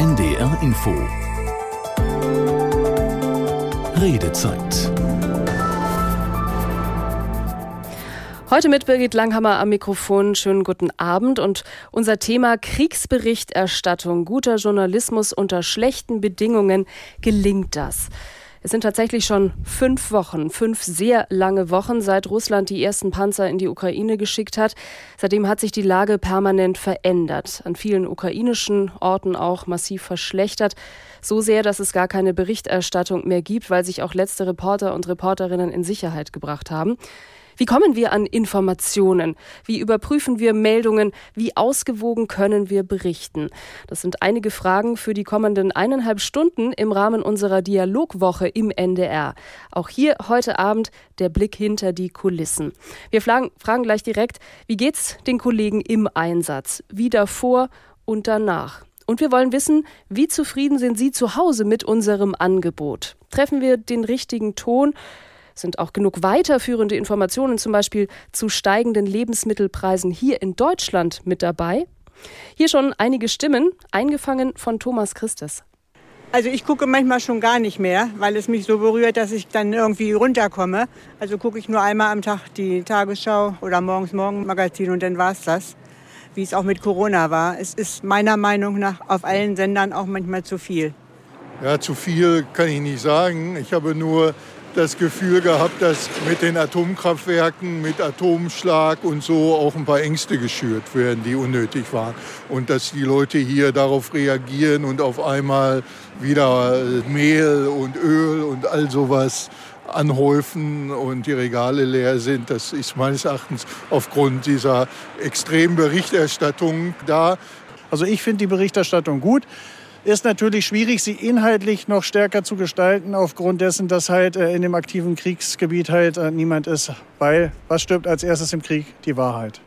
NDR Info Redezeit Heute mit Birgit Langhammer am Mikrofon. Schönen guten Abend. Und unser Thema Kriegsberichterstattung. Guter Journalismus unter schlechten Bedingungen. Gelingt das? Es sind tatsächlich schon fünf Wochen, fünf sehr lange Wochen, seit Russland die ersten Panzer in die Ukraine geschickt hat. Seitdem hat sich die Lage permanent verändert. An vielen ukrainischen Orten auch massiv verschlechtert. So sehr, dass es gar keine Berichterstattung mehr gibt, weil sich auch letzte Reporter und Reporterinnen in Sicherheit gebracht haben. Wie kommen wir an Informationen? Wie überprüfen wir Meldungen? Wie ausgewogen können wir berichten? Das sind einige Fragen für die kommenden eineinhalb Stunden im Rahmen unserer Dialogwoche im NDR. Auch hier heute Abend der Blick hinter die Kulissen. Wir fragen, gleich direkt, wie geht's den Kollegen im Einsatz? Wie davor und danach? Und wir wollen wissen, wie zufrieden sind Sie zu Hause mit unserem Angebot? Treffen wir den richtigen Ton? Sind auch genug weiterführende Informationen zum Beispiel zu steigenden Lebensmittelpreisen hier in Deutschland mit dabei? Hier schon einige Stimmen, eingefangen von Thomas Christes. Also ich gucke manchmal schon gar nicht mehr, weil es mich so berührt, dass ich dann irgendwie runterkomme. Also gucke ich nur einmal am Tag die Tagesschau oder morgens Morgenmagazin und dann war es das. Wie es auch mit Corona war. Es ist meiner Meinung nach auf allen Sendern auch manchmal zu viel. Ja, zu viel kann ich nicht sagen. Ich habe nur das Gefühl gehabt, dass mit den Atomkraftwerken, mit Atomschlag und so auch ein paar Ängste geschürt werden, die unnötig waren. Und dass die Leute hier darauf reagieren und auf einmal wieder Mehl und Öl und all sowas anhäufen und die Regale leer sind. Das ist meines Erachtens aufgrund dieser extremen Berichterstattung da. Also ich finde die Berichterstattung gut. Ist natürlich schwierig, sie inhaltlich noch stärker zu gestalten, aufgrund dessen, dass halt äh, in dem aktiven Kriegsgebiet halt äh, niemand ist. Weil was stirbt als erstes im Krieg? Die Wahrheit.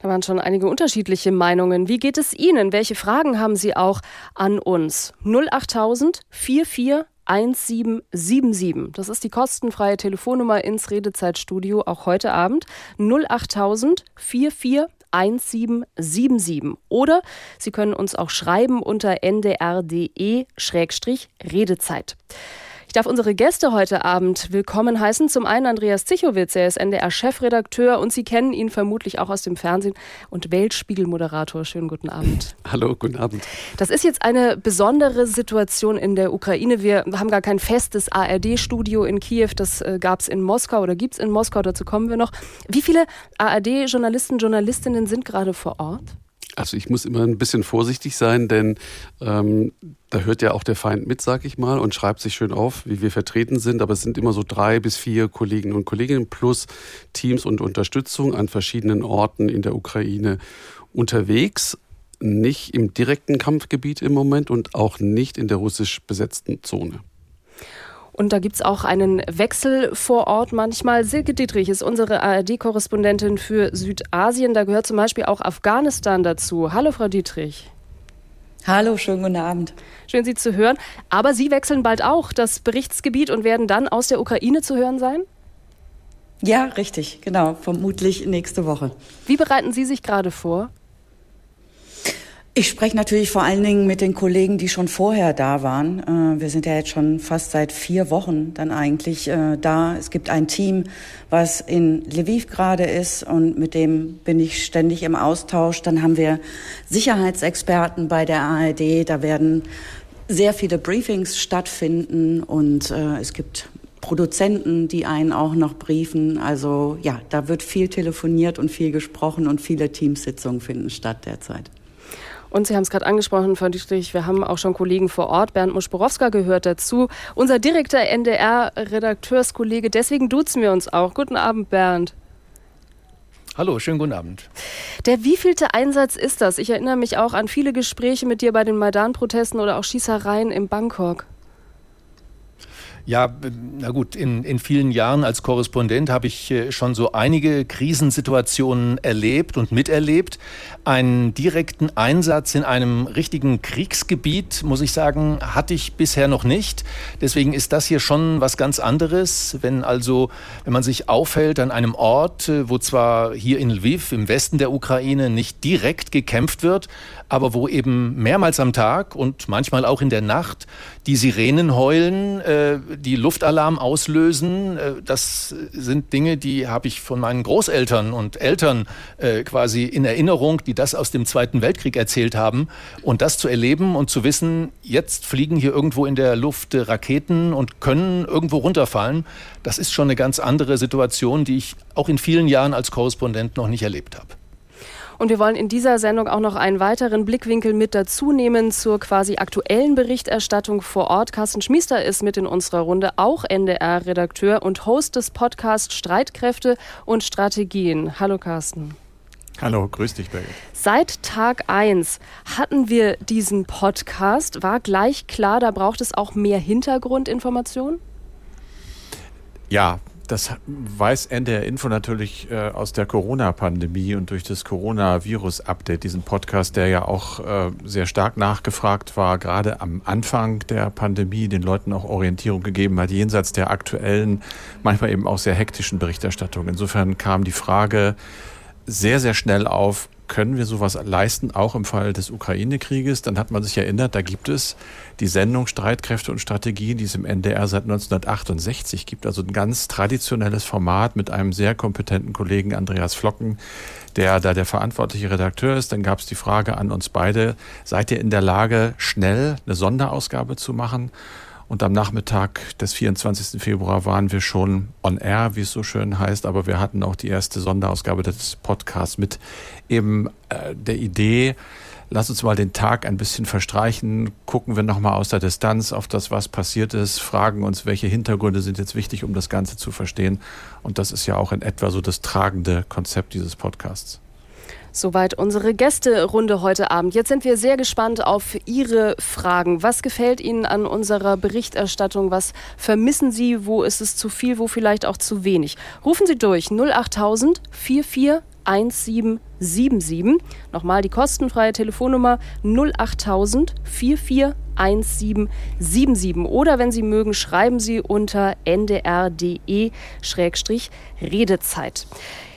Da waren schon einige unterschiedliche Meinungen. Wie geht es Ihnen? Welche Fragen haben Sie auch an uns? 08000 44 1777. Das ist die kostenfreie Telefonnummer ins Redezeitstudio, auch heute Abend. 08000 44 1777. Oder Sie können uns auch schreiben unter ndr.de-redezeit. Ich darf unsere Gäste heute Abend willkommen heißen. Zum einen Andreas Zichowitz, er ist NDR-Chefredakteur und Sie kennen ihn vermutlich auch aus dem Fernsehen und Weltspiegel-Moderator. Schönen guten Abend. Hallo, guten Abend. Das ist jetzt eine besondere Situation in der Ukraine. Wir haben gar kein festes ARD-Studio in Kiew. Das äh, gab es in Moskau oder gibt es in Moskau. Dazu kommen wir noch. Wie viele ARD-Journalisten, Journalistinnen sind gerade vor Ort? Also ich muss immer ein bisschen vorsichtig sein, denn ähm, da hört ja auch der Feind mit, sag ich mal, und schreibt sich schön auf, wie wir vertreten sind. Aber es sind immer so drei bis vier Kolleginnen und Kollegen plus Teams und Unterstützung an verschiedenen Orten in der Ukraine unterwegs. Nicht im direkten Kampfgebiet im Moment und auch nicht in der russisch besetzten Zone. Und da gibt es auch einen Wechsel vor Ort manchmal. Silke Dietrich ist unsere ARD-Korrespondentin für Südasien. Da gehört zum Beispiel auch Afghanistan dazu. Hallo, Frau Dietrich. Hallo, schönen guten Abend. Schön, Sie zu hören. Aber Sie wechseln bald auch das Berichtsgebiet und werden dann aus der Ukraine zu hören sein? Ja, richtig, genau. Vermutlich nächste Woche. Wie bereiten Sie sich gerade vor? Ich spreche natürlich vor allen Dingen mit den Kollegen, die schon vorher da waren. Äh, wir sind ja jetzt schon fast seit vier Wochen dann eigentlich äh, da. Es gibt ein Team, was in Lviv gerade ist und mit dem bin ich ständig im Austausch. Dann haben wir Sicherheitsexperten bei der ARD. Da werden sehr viele Briefings stattfinden und äh, es gibt Produzenten, die einen auch noch briefen. Also ja, da wird viel telefoniert und viel gesprochen und viele Teamsitzungen finden statt derzeit. Und Sie haben es gerade angesprochen, Frau Dietrich, wir haben auch schon Kollegen vor Ort. Bernd Muschborowska gehört dazu. Unser direkter NDR-Redakteurskollege. Deswegen duzen wir uns auch. Guten Abend, Bernd. Hallo, schönen guten Abend. Der wievielte Einsatz ist das? Ich erinnere mich auch an viele Gespräche mit dir bei den Maidan-Protesten oder auch Schießereien in Bangkok. Ja, na gut, in, in vielen Jahren als Korrespondent habe ich äh, schon so einige Krisensituationen erlebt und miterlebt. Einen direkten Einsatz in einem richtigen Kriegsgebiet, muss ich sagen, hatte ich bisher noch nicht. Deswegen ist das hier schon was ganz anderes. Wenn also, wenn man sich aufhält an einem Ort, äh, wo zwar hier in Lviv im Westen der Ukraine nicht direkt gekämpft wird, aber wo eben mehrmals am Tag und manchmal auch in der Nacht die Sirenen heulen, äh, die Luftalarm auslösen. Äh, das sind Dinge, die habe ich von meinen Großeltern und Eltern äh, quasi in Erinnerung, die das aus dem Zweiten Weltkrieg erzählt haben. Und das zu erleben und zu wissen, jetzt fliegen hier irgendwo in der Luft Raketen und können irgendwo runterfallen, das ist schon eine ganz andere Situation, die ich auch in vielen Jahren als Korrespondent noch nicht erlebt habe. Und wir wollen in dieser Sendung auch noch einen weiteren Blickwinkel mit dazu nehmen zur quasi aktuellen Berichterstattung vor Ort. Carsten Schmiester ist mit in unserer Runde, auch NDR-Redakteur und Host des Podcasts Streitkräfte und Strategien. Hallo Carsten. Hallo, grüß dich, Birgit. Seit Tag 1 hatten wir diesen Podcast. War gleich klar, da braucht es auch mehr Hintergrundinformationen? Ja, das weiß NDR Info natürlich äh, aus der Corona-Pandemie und durch das Coronavirus-Update, diesen Podcast, der ja auch äh, sehr stark nachgefragt war, gerade am Anfang der Pandemie, den Leuten auch Orientierung gegeben hat, jenseits der aktuellen, manchmal eben auch sehr hektischen Berichterstattung. Insofern kam die Frage sehr, sehr schnell auf, können wir sowas leisten, auch im Fall des Ukraine-Krieges? Dann hat man sich erinnert, da gibt es die Sendung Streitkräfte und Strategien, die es im NDR seit 1968 gibt. Also ein ganz traditionelles Format mit einem sehr kompetenten Kollegen Andreas Flocken, der da der verantwortliche Redakteur ist. Dann gab es die Frage an uns beide, seid ihr in der Lage, schnell eine Sonderausgabe zu machen? Und am Nachmittag des 24. Februar waren wir schon on air, wie es so schön heißt, aber wir hatten auch die erste Sonderausgabe des Podcasts mit eben äh, der Idee, lass uns mal den Tag ein bisschen verstreichen, gucken wir nochmal aus der Distanz auf das, was passiert ist, fragen uns, welche Hintergründe sind jetzt wichtig, um das Ganze zu verstehen. Und das ist ja auch in etwa so das tragende Konzept dieses Podcasts. Soweit unsere Gästerunde heute Abend. Jetzt sind wir sehr gespannt auf Ihre Fragen. Was gefällt Ihnen an unserer Berichterstattung? Was vermissen Sie? Wo ist es zu viel? Wo vielleicht auch zu wenig? Rufen Sie durch 08000 441777. Nochmal die kostenfreie Telefonnummer 08000 441777. Oder wenn Sie mögen, schreiben Sie unter ndr.de-redezeit.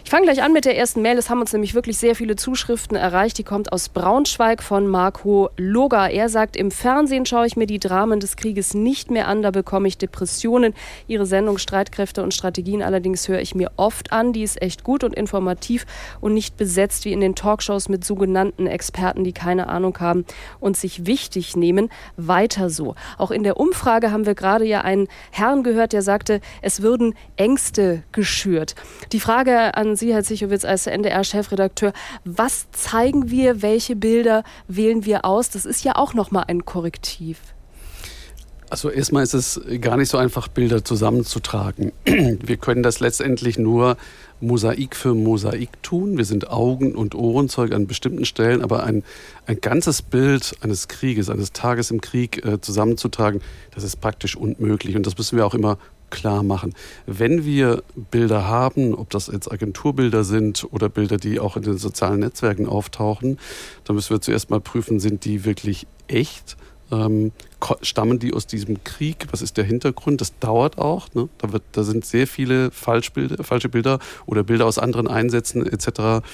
Ich fange gleich an mit der ersten Mail. Es haben uns nämlich wirklich sehr viele Zuschriften erreicht. Die kommt aus Braunschweig von Marco Loga. Er sagt, im Fernsehen schaue ich mir die Dramen des Krieges nicht mehr an, da bekomme ich Depressionen. Ihre Sendung Streitkräfte und Strategien allerdings höre ich mir oft an. Die ist echt gut und informativ und nicht besetzt wie in den Talkshows mit sogenannten Experten, die keine Ahnung haben und sich wichtig nehmen. Weiter so. Auch in der Umfrage haben wir gerade ja einen Herrn gehört, der sagte, es würden Ängste geschürt. Die Frage an Sie, Herr Zichowitz, als NDR-Chefredakteur. Was zeigen wir? Welche Bilder wählen wir aus? Das ist ja auch nochmal ein Korrektiv. Also erstmal ist es gar nicht so einfach, Bilder zusammenzutragen. Wir können das letztendlich nur Mosaik für Mosaik tun. Wir sind Augen- und Ohrenzeug an bestimmten Stellen, aber ein, ein ganzes Bild eines Krieges, eines Tages im Krieg äh, zusammenzutragen, das ist praktisch unmöglich. Und das müssen wir auch immer klar machen. Wenn wir Bilder haben, ob das jetzt Agenturbilder sind oder Bilder, die auch in den sozialen Netzwerken auftauchen, dann müssen wir zuerst mal prüfen, sind die wirklich echt? Ähm, stammen die aus diesem Krieg? Was ist der Hintergrund? Das dauert auch. Ne? Da, wird, da sind sehr viele Falschbilder, falsche Bilder oder Bilder aus anderen Einsätzen etc.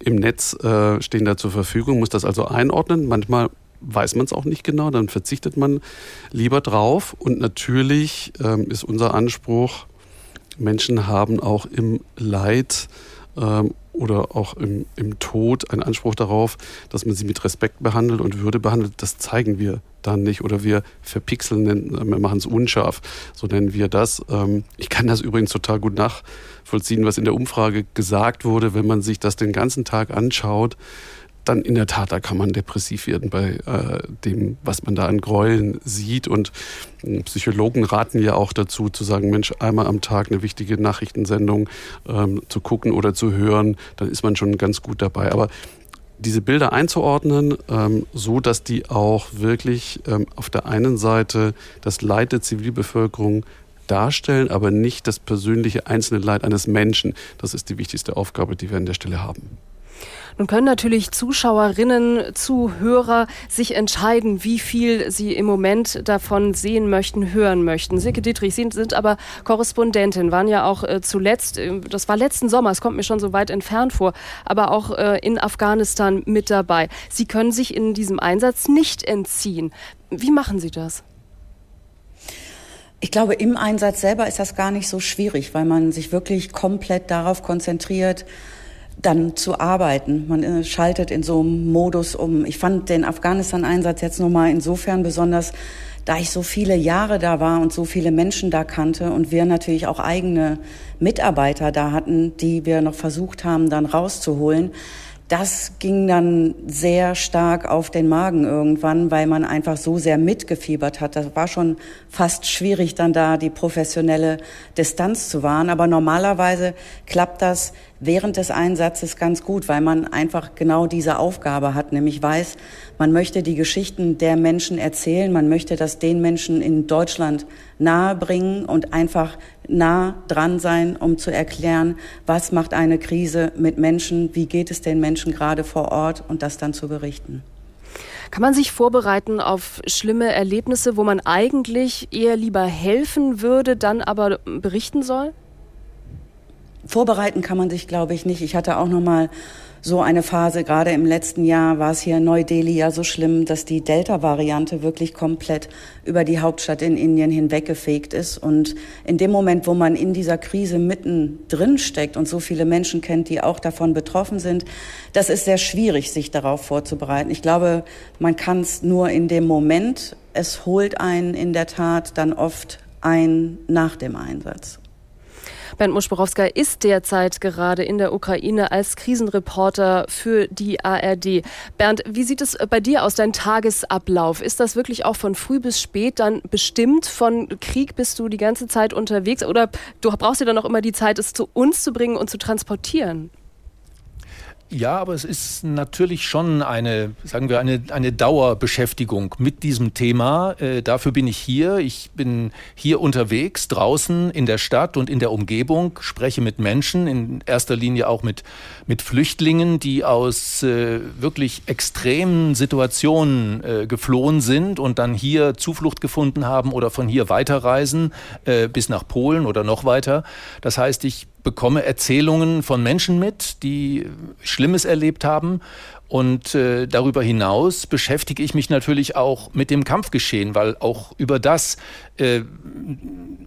im Netz äh, stehen da zur Verfügung. Muss das also einordnen. Manchmal weiß man es auch nicht genau, dann verzichtet man lieber drauf. Und natürlich ähm, ist unser Anspruch, Menschen haben auch im Leid ähm, oder auch im, im Tod einen Anspruch darauf, dass man sie mit Respekt behandelt und Würde behandelt. Das zeigen wir dann nicht oder wir verpixeln, wir machen es unscharf, so nennen wir das. Ähm, ich kann das übrigens total gut nachvollziehen, was in der Umfrage gesagt wurde, wenn man sich das den ganzen Tag anschaut dann in der Tat, da kann man depressiv werden bei äh, dem, was man da an Gräueln sieht. Und äh, Psychologen raten ja auch dazu, zu sagen, Mensch, einmal am Tag eine wichtige Nachrichtensendung ähm, zu gucken oder zu hören, dann ist man schon ganz gut dabei. Aber diese Bilder einzuordnen, ähm, so dass die auch wirklich ähm, auf der einen Seite das Leid der Zivilbevölkerung darstellen, aber nicht das persönliche einzelne Leid eines Menschen. Das ist die wichtigste Aufgabe, die wir an der Stelle haben. Nun können natürlich Zuschauerinnen, Zuhörer sich entscheiden, wie viel sie im Moment davon sehen möchten, hören möchten. Silke Dietrich, Sie sind aber Korrespondentin, waren ja auch äh, zuletzt, äh, das war letzten Sommer, es kommt mir schon so weit entfernt vor, aber auch äh, in Afghanistan mit dabei. Sie können sich in diesem Einsatz nicht entziehen. Wie machen Sie das? Ich glaube, im Einsatz selber ist das gar nicht so schwierig, weil man sich wirklich komplett darauf konzentriert, dann zu arbeiten. Man äh, schaltet in so einem Modus um. Ich fand den Afghanistan-Einsatz jetzt nochmal insofern besonders, da ich so viele Jahre da war und so viele Menschen da kannte und wir natürlich auch eigene Mitarbeiter da hatten, die wir noch versucht haben, dann rauszuholen das ging dann sehr stark auf den Magen irgendwann, weil man einfach so sehr mitgefiebert hat. Das war schon fast schwierig, dann da die professionelle Distanz zu wahren. Aber normalerweise klappt das während des Einsatzes ganz gut, weil man einfach genau diese Aufgabe hat, nämlich weiß, man möchte die Geschichten der Menschen erzählen, man möchte das den Menschen in Deutschland nahebringen und einfach nah dran sein, um zu erklären, was macht eine Krise mit Menschen, wie geht es den Menschen gerade vor Ort und das dann zu berichten. Kann man sich vorbereiten auf schlimme Erlebnisse, wo man eigentlich eher lieber helfen würde, dann aber berichten soll? Vorbereiten kann man sich, glaube ich, nicht. Ich hatte auch noch mal so eine Phase. Gerade im letzten Jahr war es hier in Neu-Delhi ja so schlimm, dass die Delta-Variante wirklich komplett über die Hauptstadt in Indien hinweggefegt ist. Und in dem Moment, wo man in dieser Krise mitten drin steckt und so viele Menschen kennt, die auch davon betroffen sind, das ist sehr schwierig, sich darauf vorzubereiten. Ich glaube, man kann es nur in dem Moment. Es holt einen in der Tat dann oft ein nach dem Einsatz. Bernd Muschborowska ist derzeit gerade in der Ukraine als Krisenreporter für die ARD. Bernd, wie sieht es bei dir aus, dein Tagesablauf? Ist das wirklich auch von früh bis spät dann bestimmt? Von Krieg bist du die ganze Zeit unterwegs oder du brauchst dir dann auch immer die Zeit, es zu uns zu bringen und zu transportieren? Ja, aber es ist natürlich schon eine, sagen wir, eine, eine Dauerbeschäftigung mit diesem Thema. Äh, dafür bin ich hier. Ich bin hier unterwegs, draußen in der Stadt und in der Umgebung, spreche mit Menschen, in erster Linie auch mit, mit Flüchtlingen, die aus äh, wirklich extremen Situationen äh, geflohen sind und dann hier Zuflucht gefunden haben oder von hier weiterreisen äh, bis nach Polen oder noch weiter. Das heißt, ich bekomme Erzählungen von Menschen mit, die Schlimmes erlebt haben. Und äh, darüber hinaus beschäftige ich mich natürlich auch mit dem Kampfgeschehen, weil auch über das äh,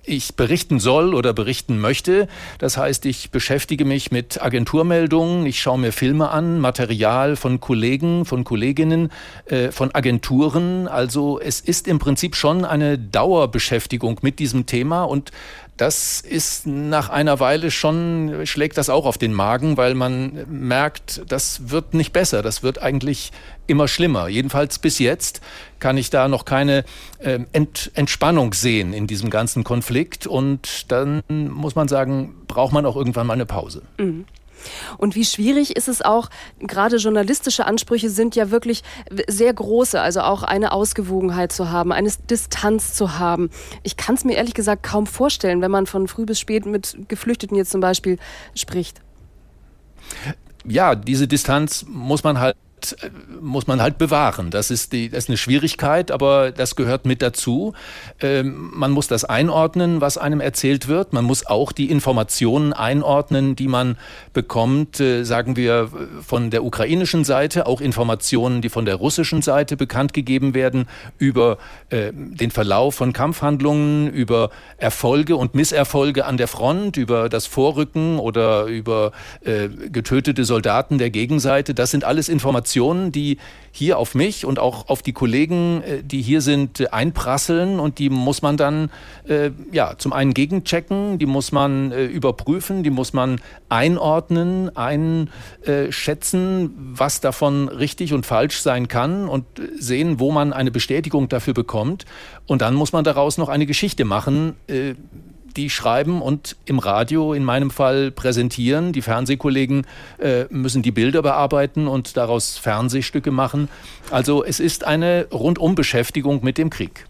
ich berichten soll oder berichten möchte. Das heißt, ich beschäftige mich mit Agenturmeldungen, ich schaue mir Filme an, Material von Kollegen, von Kolleginnen, äh, von Agenturen. Also es ist im Prinzip schon eine Dauerbeschäftigung mit diesem Thema und das ist nach einer Weile schon, schlägt das auch auf den Magen, weil man merkt, das wird nicht besser, das wird eigentlich immer schlimmer. Jedenfalls bis jetzt kann ich da noch keine äh, Ent Entspannung sehen in diesem ganzen Konflikt und dann muss man sagen, braucht man auch irgendwann mal eine Pause. Mhm. Und wie schwierig ist es auch, gerade journalistische Ansprüche sind ja wirklich sehr große, also auch eine Ausgewogenheit zu haben, eine Distanz zu haben. Ich kann es mir ehrlich gesagt kaum vorstellen, wenn man von früh bis spät mit Geflüchteten jetzt zum Beispiel spricht. Ja, diese Distanz muss man halt äh, muss man halt bewahren. Das ist, die, das ist eine Schwierigkeit, aber das gehört mit dazu. Ähm, man muss das einordnen, was einem erzählt wird. Man muss auch die Informationen einordnen, die man bekommt, äh, sagen wir, von der ukrainischen Seite, auch Informationen, die von der russischen Seite bekannt gegeben werden über äh, den Verlauf von Kampfhandlungen, über Erfolge und Misserfolge an der Front, über das Vorrücken oder über äh, getötete Soldaten der Gegenseite. Das sind alles Informationen, Informationen, die hier auf mich und auch auf die Kollegen, äh, die hier sind, äh, einprasseln. Und die muss man dann äh, ja zum einen gegenchecken, die muss man äh, überprüfen, die muss man einordnen, einschätzen, was davon richtig und falsch sein kann und sehen, wo man eine Bestätigung dafür bekommt. Und dann muss man daraus noch eine Geschichte machen, äh, die schreiben und im Radio in meinem Fall präsentieren. Die Fernsehkollegen äh, müssen die Bilder bearbeiten und daraus Fernsehstücke machen. Also es ist eine Rundumbeschäftigung mit dem Krieg.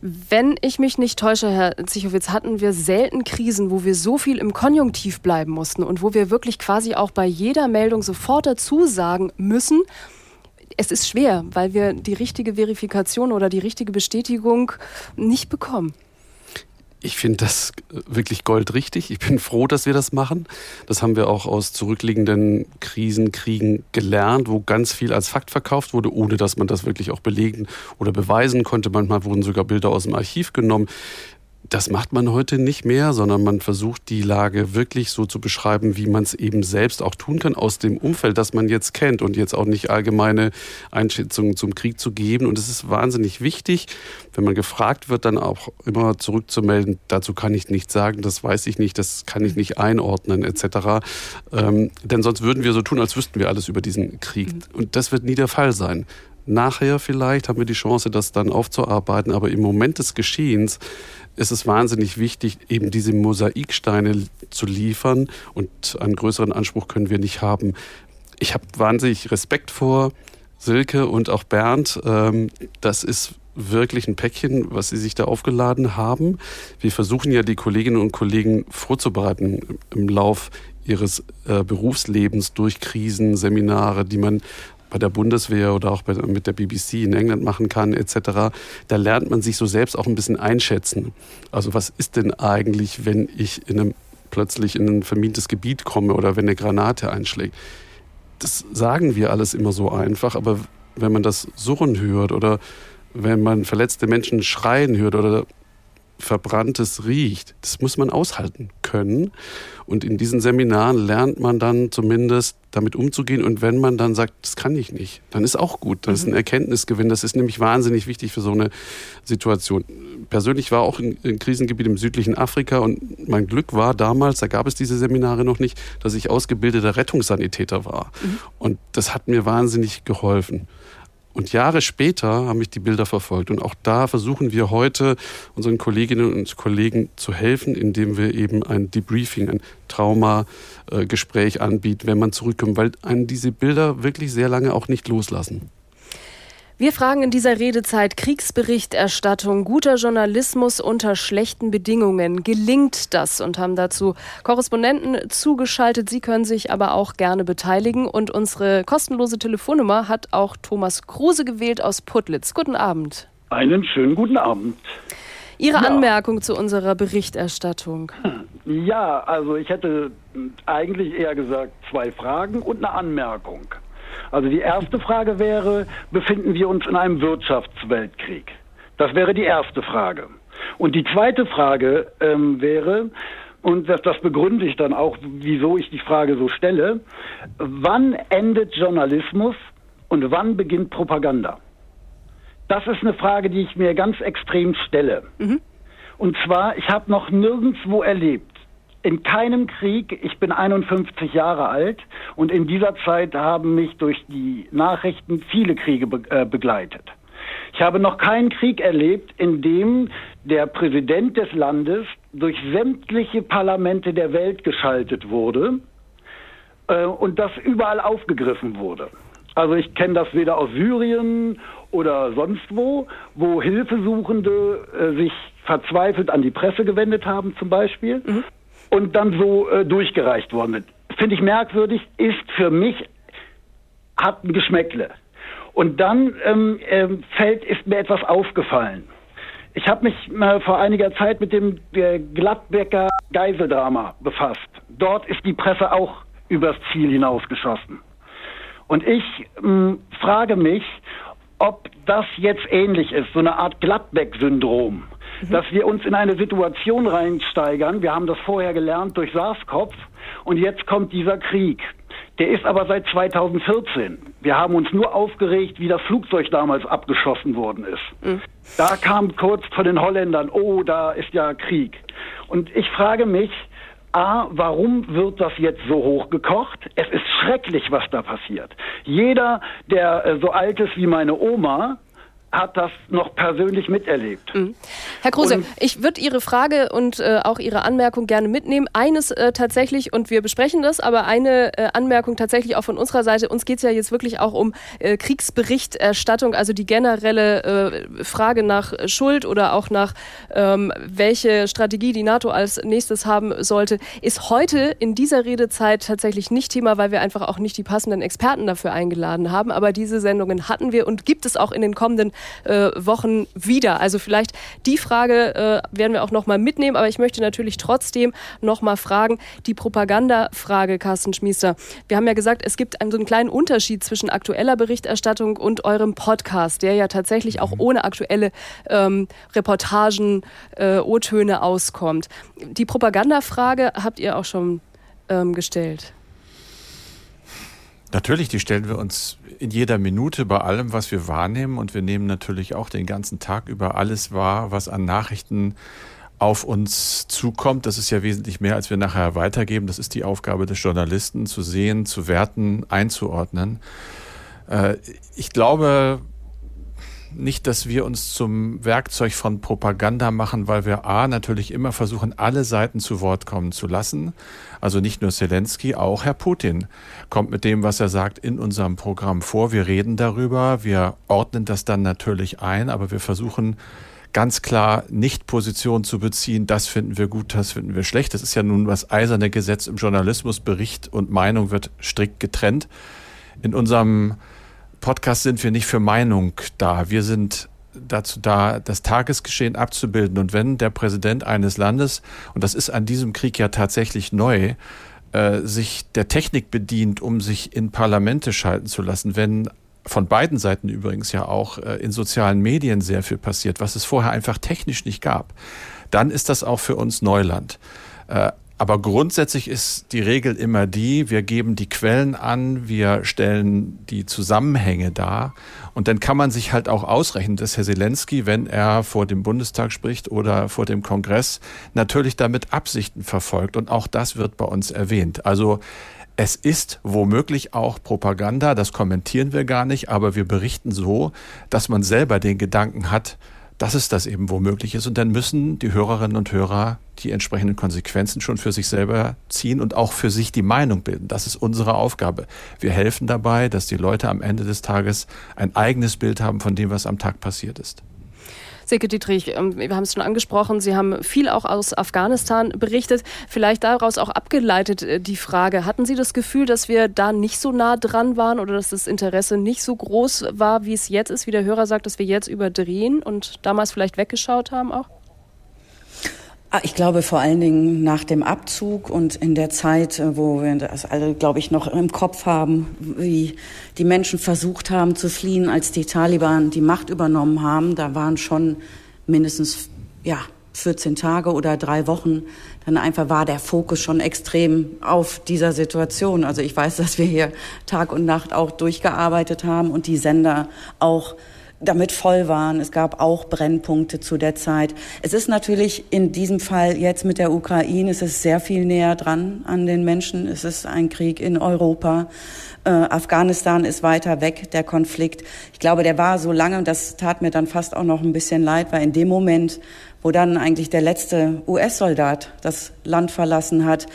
Wenn ich mich nicht täusche, Herr Zichowitz, hatten wir selten Krisen, wo wir so viel im Konjunktiv bleiben mussten und wo wir wirklich quasi auch bei jeder Meldung sofort dazu sagen müssen, es ist schwer, weil wir die richtige Verifikation oder die richtige Bestätigung nicht bekommen. Ich finde das wirklich goldrichtig. Ich bin froh, dass wir das machen. Das haben wir auch aus zurückliegenden Krisen, Kriegen gelernt, wo ganz viel als Fakt verkauft wurde, ohne dass man das wirklich auch belegen oder beweisen konnte. Manchmal wurden sogar Bilder aus dem Archiv genommen. Das macht man heute nicht mehr, sondern man versucht die Lage wirklich so zu beschreiben, wie man es eben selbst auch tun kann aus dem Umfeld, das man jetzt kennt und jetzt auch nicht allgemeine Einschätzungen zum Krieg zu geben. Und es ist wahnsinnig wichtig, wenn man gefragt wird, dann auch immer zurückzumelden, dazu kann ich nichts sagen, das weiß ich nicht, das kann ich nicht einordnen etc. Ähm, denn sonst würden wir so tun, als wüssten wir alles über diesen Krieg. Und das wird nie der Fall sein. Nachher vielleicht haben wir die Chance, das dann aufzuarbeiten, aber im Moment des Geschehens ist es wahnsinnig wichtig, eben diese Mosaiksteine zu liefern und einen größeren Anspruch können wir nicht haben. Ich habe wahnsinnig Respekt vor Silke und auch Bernd. Ähm, das ist wirklich ein Päckchen, was sie sich da aufgeladen haben. Wir versuchen ja die Kolleginnen und Kollegen vorzubereiten im Lauf ihres äh, Berufslebens durch Krisen, Seminare, die man bei der Bundeswehr oder auch bei, mit der BBC in England machen kann etc., da lernt man sich so selbst auch ein bisschen einschätzen. Also was ist denn eigentlich, wenn ich in einem, plötzlich in ein vermintes Gebiet komme oder wenn eine Granate einschlägt? Das sagen wir alles immer so einfach, aber wenn man das Surren hört oder wenn man verletzte Menschen schreien hört oder Verbranntes riecht. Das muss man aushalten können. Und in diesen Seminaren lernt man dann zumindest damit umzugehen. Und wenn man dann sagt, das kann ich nicht, dann ist auch gut. Das ist ein mhm. Erkenntnisgewinn. Das ist nämlich wahnsinnig wichtig für so eine Situation. Persönlich war auch in, in Krisengebiet im südlichen Afrika und mein Glück war damals, da gab es diese Seminare noch nicht, dass ich ausgebildeter Rettungssanitäter war. Mhm. Und das hat mir wahnsinnig geholfen. Und Jahre später haben mich die Bilder verfolgt. Und auch da versuchen wir heute unseren Kolleginnen und Kollegen zu helfen, indem wir eben ein Debriefing, ein Traumagespräch anbieten, wenn man zurückkommt, weil einen diese Bilder wirklich sehr lange auch nicht loslassen. Wir fragen in dieser Redezeit Kriegsberichterstattung, guter Journalismus unter schlechten Bedingungen. Gelingt das? Und haben dazu Korrespondenten zugeschaltet. Sie können sich aber auch gerne beteiligen. Und unsere kostenlose Telefonnummer hat auch Thomas Kruse gewählt aus Putlitz. Guten Abend. Einen schönen guten Abend. Ihre ja. Anmerkung zu unserer Berichterstattung. Ja, also ich hätte eigentlich eher gesagt zwei Fragen und eine Anmerkung. Also die erste Frage wäre, befinden wir uns in einem Wirtschaftsweltkrieg? Das wäre die erste Frage. Und die zweite Frage ähm, wäre, und das, das begründe ich dann auch, wieso ich die Frage so stelle, wann endet Journalismus und wann beginnt Propaganda? Das ist eine Frage, die ich mir ganz extrem stelle. Mhm. Und zwar, ich habe noch nirgendwo erlebt, in keinem Krieg, ich bin 51 Jahre alt und in dieser Zeit haben mich durch die Nachrichten viele Kriege be äh, begleitet. Ich habe noch keinen Krieg erlebt, in dem der Präsident des Landes durch sämtliche Parlamente der Welt geschaltet wurde äh, und das überall aufgegriffen wurde. Also ich kenne das weder aus Syrien oder sonst wo, wo Hilfesuchende äh, sich verzweifelt an die Presse gewendet haben zum Beispiel. Mhm und dann so äh, durchgereicht worden sind. Finde ich merkwürdig, ist für mich, hat ein Geschmäckle. Und dann ähm, äh, fällt, ist mir etwas aufgefallen. Ich habe mich mal vor einiger Zeit mit dem äh, Gladbecker Geiseldrama befasst. Dort ist die Presse auch übers Ziel hinausgeschossen. Und ich ähm, frage mich, ob das jetzt ähnlich ist, so eine Art Gladbeck-Syndrom dass wir uns in eine Situation reinsteigern. Wir haben das vorher gelernt durch SARS-CoV und jetzt kommt dieser Krieg. Der ist aber seit 2014. Wir haben uns nur aufgeregt, wie das Flugzeug damals abgeschossen worden ist. Mhm. Da kam kurz von den Holländern, oh, da ist ja Krieg. Und ich frage mich, A, warum wird das jetzt so hochgekocht? Es ist schrecklich, was da passiert. Jeder, der äh, so alt ist wie meine Oma, hat das noch persönlich miterlebt. Mhm. Herr Kruse, und, ich würde Ihre Frage und äh, auch Ihre Anmerkung gerne mitnehmen. Eines äh, tatsächlich, und wir besprechen das, aber eine äh, Anmerkung tatsächlich auch von unserer Seite. Uns geht es ja jetzt wirklich auch um äh, Kriegsberichterstattung, also die generelle äh, Frage nach Schuld oder auch nach ähm, welche Strategie die NATO als nächstes haben sollte, ist heute in dieser Redezeit tatsächlich nicht Thema, weil wir einfach auch nicht die passenden Experten dafür eingeladen haben. Aber diese Sendungen hatten wir und gibt es auch in den kommenden äh, Wochen wieder. Also vielleicht die Frage äh, werden wir auch noch mal mitnehmen, aber ich möchte natürlich trotzdem noch mal fragen, die Propagandafrage, Carsten Schmiester. Wir haben ja gesagt, es gibt einen, so einen kleinen Unterschied zwischen aktueller Berichterstattung und eurem Podcast, der ja tatsächlich auch mhm. ohne aktuelle ähm, Reportagen, äh, O-Töne auskommt. Die Propagandafrage habt ihr auch schon ähm, gestellt. Natürlich, die stellen wir uns in jeder Minute bei allem, was wir wahrnehmen. Und wir nehmen natürlich auch den ganzen Tag über alles wahr, was an Nachrichten auf uns zukommt. Das ist ja wesentlich mehr, als wir nachher weitergeben. Das ist die Aufgabe des Journalisten, zu sehen, zu werten, einzuordnen. Äh, ich glaube, nicht, dass wir uns zum Werkzeug von Propaganda machen, weil wir A natürlich immer versuchen, alle Seiten zu Wort kommen zu lassen. Also nicht nur Zelensky, auch Herr Putin kommt mit dem, was er sagt, in unserem Programm vor. Wir reden darüber, wir ordnen das dann natürlich ein, aber wir versuchen ganz klar nicht Position zu beziehen, das finden wir gut, das finden wir schlecht. Das ist ja nun das eiserne Gesetz im Journalismus. Bericht und Meinung wird strikt getrennt. In unserem Podcast sind wir nicht für Meinung da. Wir sind dazu da, das Tagesgeschehen abzubilden. Und wenn der Präsident eines Landes, und das ist an diesem Krieg ja tatsächlich neu, äh, sich der Technik bedient, um sich in Parlamente schalten zu lassen, wenn von beiden Seiten übrigens ja auch äh, in sozialen Medien sehr viel passiert, was es vorher einfach technisch nicht gab, dann ist das auch für uns Neuland. Äh, aber grundsätzlich ist die Regel immer die, wir geben die Quellen an, wir stellen die Zusammenhänge dar und dann kann man sich halt auch ausrechnen, dass Herr Zelensky, wenn er vor dem Bundestag spricht oder vor dem Kongress, natürlich damit Absichten verfolgt und auch das wird bei uns erwähnt. Also es ist womöglich auch Propaganda, das kommentieren wir gar nicht, aber wir berichten so, dass man selber den Gedanken hat, dass es das eben womöglich ist. Und dann müssen die Hörerinnen und Hörer die entsprechenden Konsequenzen schon für sich selber ziehen und auch für sich die Meinung bilden. Das ist unsere Aufgabe. Wir helfen dabei, dass die Leute am Ende des Tages ein eigenes Bild haben von dem, was am Tag passiert ist. Silke Dietrich, ähm, wir haben es schon angesprochen, Sie haben viel auch aus Afghanistan berichtet. Vielleicht daraus auch abgeleitet äh, die Frage, hatten Sie das Gefühl, dass wir da nicht so nah dran waren oder dass das Interesse nicht so groß war, wie es jetzt ist, wie der Hörer sagt, dass wir jetzt überdrehen und damals vielleicht weggeschaut haben auch? Ah, ich glaube vor allen Dingen nach dem Abzug und in der Zeit, äh, wo wir das alle, glaube ich, noch im Kopf haben, wie die Menschen versucht haben zu fliehen, als die Taliban die Macht übernommen haben, da waren schon mindestens, ja, 14 Tage oder drei Wochen, dann einfach war der Fokus schon extrem auf dieser Situation. Also ich weiß, dass wir hier Tag und Nacht auch durchgearbeitet haben und die Sender auch damit voll waren. Es gab auch Brennpunkte zu der Zeit. Es ist natürlich in diesem Fall jetzt mit der Ukraine, es ist sehr viel näher dran an den Menschen. Es ist ein Krieg in Europa. Äh, Afghanistan ist weiter weg, der Konflikt. Ich glaube, der war so lange, und das tat mir dann fast auch noch ein bisschen leid, weil in dem Moment, wo dann eigentlich der letzte US-Soldat das Land verlassen hat,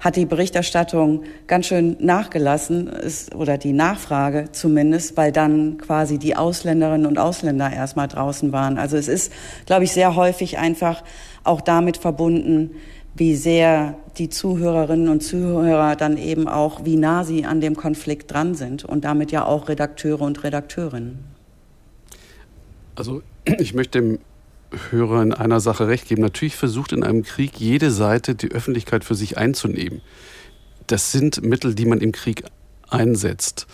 hat die Berichterstattung ganz schön nachgelassen, ist, oder die Nachfrage zumindest, weil dann quasi die Ausländerinnen und Ausländer erstmal draußen waren. Also es ist, glaube ich, sehr häufig einfach auch damit verbunden, wie sehr die Zuhörerinnen und Zuhörer dann eben auch, wie nah sie an dem Konflikt dran sind und damit ja auch Redakteure und Redakteurinnen. Also ich möchte dem Hörer in einer Sache recht geben. Natürlich versucht in einem Krieg jede Seite die Öffentlichkeit für sich einzunehmen. Das sind Mittel, die man im Krieg einsetzt.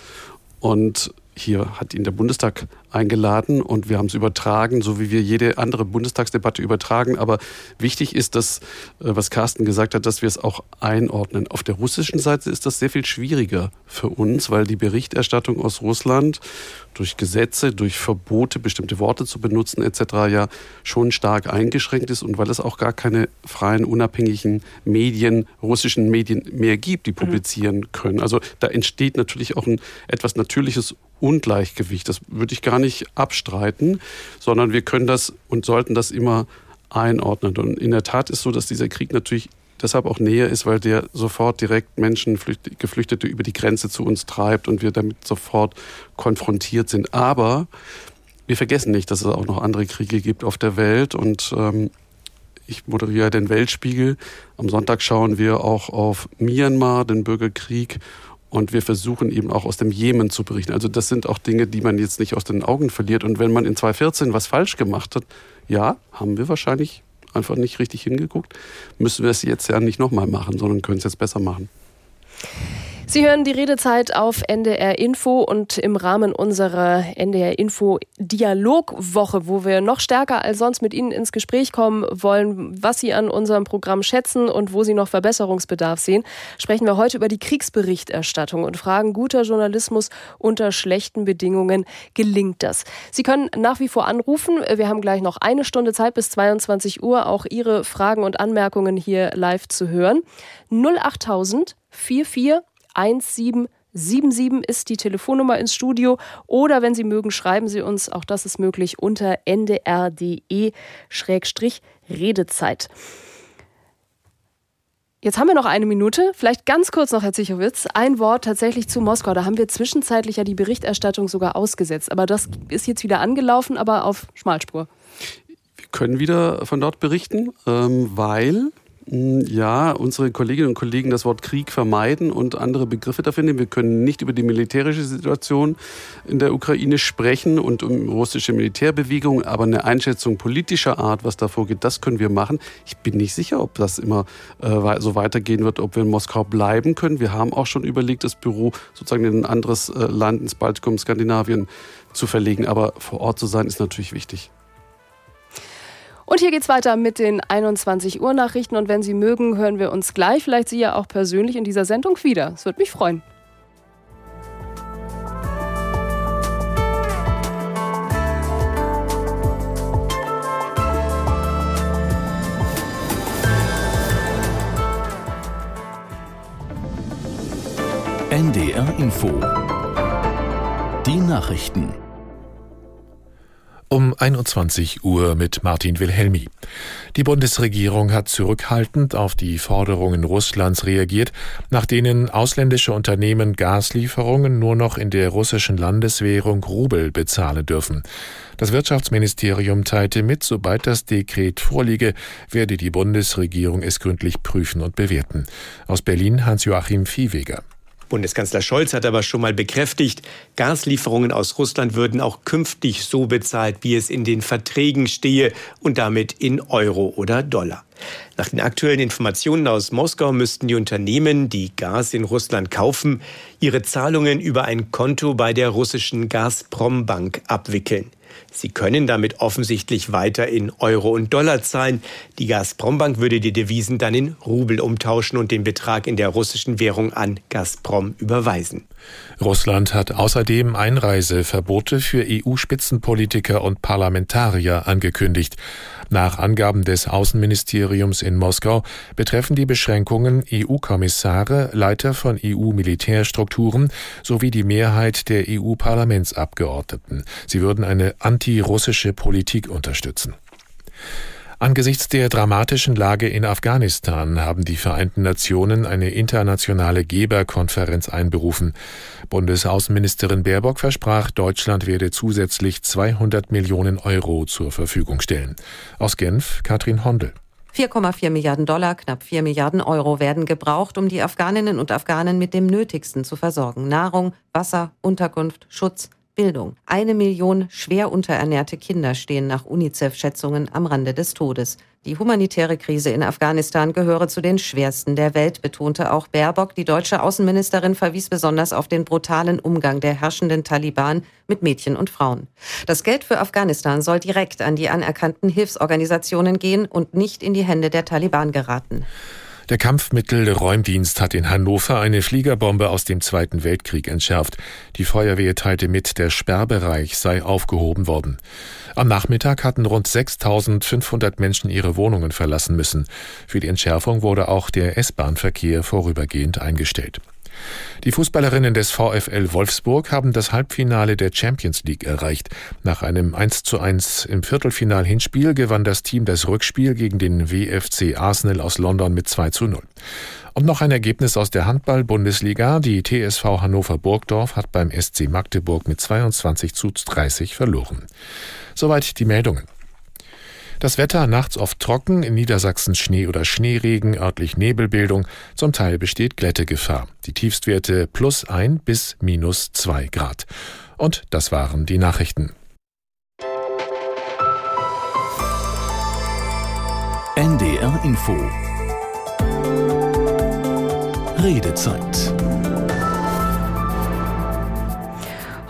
Und hier hat ihn der Bundestag eingeladen und wir haben es übertragen, so wie wir jede andere Bundestagsdebatte übertragen. Aber wichtig ist das, äh, was Carsten gesagt hat, dass wir es auch einordnen. Auf der russischen Seite ist das sehr viel schwieriger für uns, weil die Berichterstattung aus Russland durch Gesetze, durch Verbote, bestimmte Worte zu benutzen etc. ja schon stark eingeschränkt ist und weil es auch gar keine freien, unabhängigen Medien, russischen Medien mehr gibt, die mhm. publizieren mhm. können. Also da entsteht natürlich auch ein etwas natürliches Ungleichgewicht. Das würde ich gar nicht abstreiten, sondern wir können das und sollten das immer einordnen. Und in der Tat ist so, dass dieser Krieg natürlich deshalb auch näher ist, weil der sofort direkt Menschen, Geflüchtete über die Grenze zu uns treibt und wir damit sofort konfrontiert sind. Aber wir vergessen nicht, dass es auch noch andere Kriege gibt auf der Welt und ähm, ich moderiere den Weltspiegel. Am Sonntag schauen wir auch auf Myanmar, den Bürgerkrieg und wir versuchen eben auch aus dem Jemen zu berichten. Also das sind auch Dinge, die man jetzt nicht aus den Augen verliert. Und wenn man in 2014 was falsch gemacht hat, ja, haben wir wahrscheinlich einfach nicht richtig hingeguckt, müssen wir es jetzt ja nicht nochmal machen, sondern können es jetzt besser machen. Sie hören die Redezeit auf NDR Info und im Rahmen unserer NDR Info Dialogwoche, wo wir noch stärker als sonst mit Ihnen ins Gespräch kommen wollen, was Sie an unserem Programm schätzen und wo Sie noch Verbesserungsbedarf sehen, sprechen wir heute über die Kriegsberichterstattung und fragen, guter Journalismus unter schlechten Bedingungen, gelingt das? Sie können nach wie vor anrufen. Wir haben gleich noch eine Stunde Zeit bis 22 Uhr, auch Ihre Fragen und Anmerkungen hier live zu hören. 08000 44 1777 ist die Telefonnummer ins Studio. Oder wenn Sie mögen, schreiben Sie uns, auch das ist möglich, unter ndr.de-redezeit. Jetzt haben wir noch eine Minute. Vielleicht ganz kurz noch, Herr Zichowitz, ein Wort tatsächlich zu Moskau. Da haben wir zwischenzeitlich ja die Berichterstattung sogar ausgesetzt. Aber das ist jetzt wieder angelaufen, aber auf Schmalspur. Wir können wieder von dort berichten, ähm, weil ja, unsere Kolleginnen und Kollegen das Wort Krieg vermeiden und andere Begriffe dafür nehmen. Wir können nicht über die militärische Situation in der Ukraine sprechen und um russische Militärbewegung, aber eine Einschätzung politischer Art, was da vorgeht, das können wir machen. Ich bin nicht sicher, ob das immer äh, so weitergehen wird, ob wir in Moskau bleiben können. Wir haben auch schon überlegt, das Büro sozusagen in ein anderes äh, Land, ins Baltikum, Skandinavien zu verlegen. Aber vor Ort zu sein, ist natürlich wichtig. Und hier geht's weiter mit den 21 Uhr Nachrichten und wenn Sie mögen, hören wir uns gleich, vielleicht Sie ja auch persönlich in dieser Sendung wieder. Es würde mich freuen. NDR Info. Die Nachrichten um 21 Uhr mit Martin Wilhelmi. Die Bundesregierung hat zurückhaltend auf die Forderungen Russlands reagiert, nach denen ausländische Unternehmen Gaslieferungen nur noch in der russischen Landeswährung Rubel bezahlen dürfen. Das Wirtschaftsministerium teilte mit, sobald das Dekret vorliege, werde die Bundesregierung es gründlich prüfen und bewerten. Aus Berlin Hans-Joachim Viehweger. Bundeskanzler Scholz hat aber schon mal bekräftigt, Gaslieferungen aus Russland würden auch künftig so bezahlt, wie es in den Verträgen stehe und damit in Euro oder Dollar. Nach den aktuellen Informationen aus Moskau müssten die Unternehmen, die Gas in Russland kaufen, ihre Zahlungen über ein Konto bei der russischen Gazprom Bank abwickeln. Sie können damit offensichtlich weiter in Euro und Dollar zahlen. Die Gazprom-Bank würde die Devisen dann in Rubel umtauschen und den Betrag in der russischen Währung an Gazprom überweisen. Russland hat außerdem Einreiseverbote für EU-Spitzenpolitiker und Parlamentarier angekündigt. Nach Angaben des Außenministeriums in Moskau betreffen die Beschränkungen EU-Kommissare, Leiter von EU-Militärstrukturen sowie die Mehrheit der EU-Parlamentsabgeordneten. Sie würden eine antirussische Politik unterstützen. Angesichts der dramatischen Lage in Afghanistan haben die Vereinten Nationen eine internationale Geberkonferenz einberufen. Bundesaußenministerin Baerbock versprach, Deutschland werde zusätzlich 200 Millionen Euro zur Verfügung stellen. Aus Genf Katrin Hondel. 4,4 Milliarden Dollar, knapp 4 Milliarden Euro werden gebraucht, um die Afghaninnen und Afghanen mit dem Nötigsten zu versorgen. Nahrung, Wasser, Unterkunft, Schutz, Bildung. Eine Million schwer unterernährte Kinder stehen nach UNICEF-Schätzungen am Rande des Todes. Die humanitäre Krise in Afghanistan gehöre zu den schwersten der Welt, betonte auch Baerbock. Die deutsche Außenministerin verwies besonders auf den brutalen Umgang der herrschenden Taliban mit Mädchen und Frauen. Das Geld für Afghanistan soll direkt an die anerkannten Hilfsorganisationen gehen und nicht in die Hände der Taliban geraten. Der Kampfmittelräumdienst hat in Hannover eine Fliegerbombe aus dem Zweiten Weltkrieg entschärft. Die Feuerwehr teilte mit, der Sperrbereich sei aufgehoben worden. Am Nachmittag hatten rund 6500 Menschen ihre Wohnungen verlassen müssen. Für die Entschärfung wurde auch der S-Bahn-Verkehr vorübergehend eingestellt. Die Fußballerinnen des VfL Wolfsburg haben das Halbfinale der Champions League erreicht. Nach einem 1 zu 1 im Viertelfinal-Hinspiel gewann das Team das Rückspiel gegen den WFC Arsenal aus London mit 2 zu 0. Und noch ein Ergebnis aus der Handball-Bundesliga. Die TSV Hannover Burgdorf hat beim SC Magdeburg mit 22 zu 30 verloren. Soweit die Meldungen. Das Wetter nachts oft trocken, in Niedersachsen Schnee oder Schneeregen, örtlich Nebelbildung, zum Teil besteht Glättegefahr. Die Tiefstwerte plus ein bis minus zwei Grad. Und das waren die Nachrichten. NDR Info Redezeit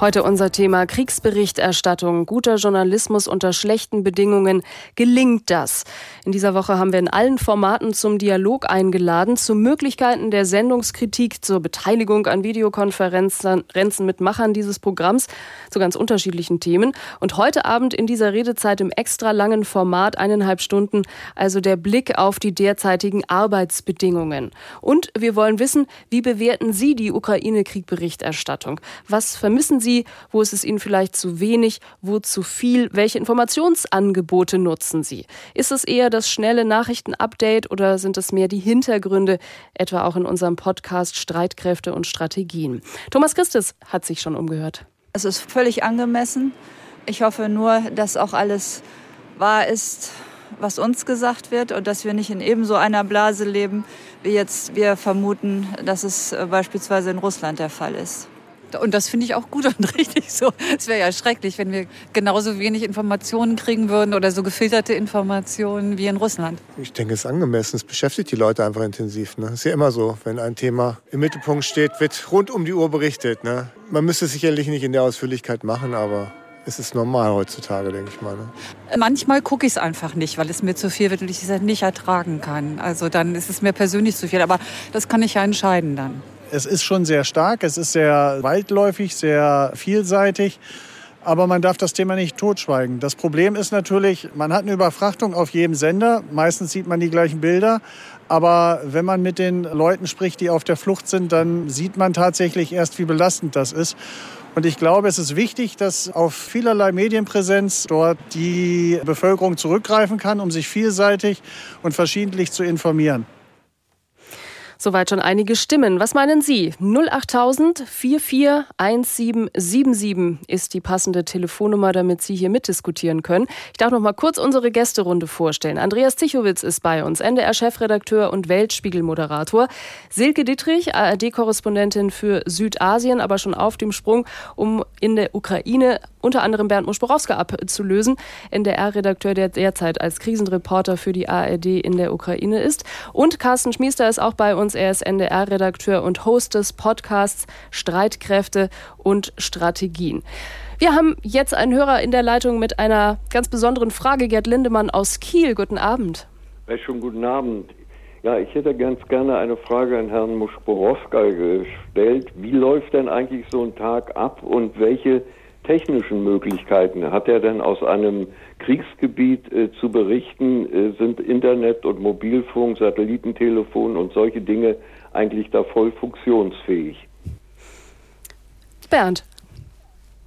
Heute unser Thema Kriegsberichterstattung. Guter Journalismus unter schlechten Bedingungen. Gelingt das? In dieser Woche haben wir in allen Formaten zum Dialog eingeladen, zu Möglichkeiten der Sendungskritik, zur Beteiligung an Videokonferenzen mit Machern dieses Programms, zu ganz unterschiedlichen Themen. Und heute Abend in dieser Redezeit im extra langen Format, eineinhalb Stunden, also der Blick auf die derzeitigen Arbeitsbedingungen. Und wir wollen wissen, wie bewerten Sie die Ukraine-Krieg-Berichterstattung? Was vermissen Sie Sie? Wo ist es Ihnen vielleicht zu wenig? Wo zu viel? Welche Informationsangebote nutzen Sie? Ist es eher das schnelle Nachrichtenupdate oder sind es mehr die Hintergründe, etwa auch in unserem Podcast Streitkräfte und Strategien? Thomas Christus hat sich schon umgehört. Es ist völlig angemessen. Ich hoffe nur, dass auch alles wahr ist, was uns gesagt wird und dass wir nicht in ebenso einer Blase leben, wie jetzt wir vermuten, dass es äh, beispielsweise in Russland der Fall ist. Und das finde ich auch gut und richtig so. Es wäre ja schrecklich, wenn wir genauso wenig Informationen kriegen würden oder so gefilterte Informationen wie in Russland. Ich denke, es ist angemessen. Es beschäftigt die Leute einfach intensiv. Ne? Ist ja immer so, wenn ein Thema im Mittelpunkt steht, wird rund um die Uhr berichtet. Ne? Man müsste es sicherlich nicht in der Ausführlichkeit machen, aber es ist normal heutzutage, denke ich mal. Ne? Manchmal gucke ich es einfach nicht, weil es mir zu viel wird und ich es nicht ertragen kann. Also dann ist es mir persönlich zu viel. Aber das kann ich ja entscheiden dann. Es ist schon sehr stark, es ist sehr weitläufig, sehr vielseitig. Aber man darf das Thema nicht totschweigen. Das Problem ist natürlich, man hat eine Überfrachtung auf jedem Sender. Meistens sieht man die gleichen Bilder. Aber wenn man mit den Leuten spricht, die auf der Flucht sind, dann sieht man tatsächlich erst, wie belastend das ist. Und ich glaube, es ist wichtig, dass auf vielerlei Medienpräsenz dort die Bevölkerung zurückgreifen kann, um sich vielseitig und verschiedentlich zu informieren. Soweit schon einige Stimmen. Was meinen Sie? 08000 441777 ist die passende Telefonnummer, damit Sie hier mitdiskutieren können. Ich darf noch mal kurz unsere Gästerunde vorstellen. Andreas Tichowitz ist bei uns, NDR-Chefredakteur und Weltspiegel-Moderator. Silke Dittrich, ARD-Korrespondentin für Südasien, aber schon auf dem Sprung, um in der Ukraine unter anderem Bernd Muschborowska abzulösen, NDR-Redakteur, der derzeit als Krisenreporter für die ARD in der Ukraine ist. Und Carsten Schmiester ist auch bei uns. Er ist NDR-Redakteur und Host des Podcasts Streitkräfte und Strategien. Wir haben jetzt einen Hörer in der Leitung mit einer ganz besonderen Frage. Gerd Lindemann aus Kiel. Guten Abend. Ja, schon guten Abend. Ja, ich hätte ganz gerne eine Frage an Herrn Muschborowska gestellt. Wie läuft denn eigentlich so ein Tag ab und welche technischen Möglichkeiten hat er denn aus einem Kriegsgebiet äh, zu berichten? Äh, sind Internet und Mobilfunk, Satellitentelefon und solche Dinge eigentlich da voll funktionsfähig? Bernd.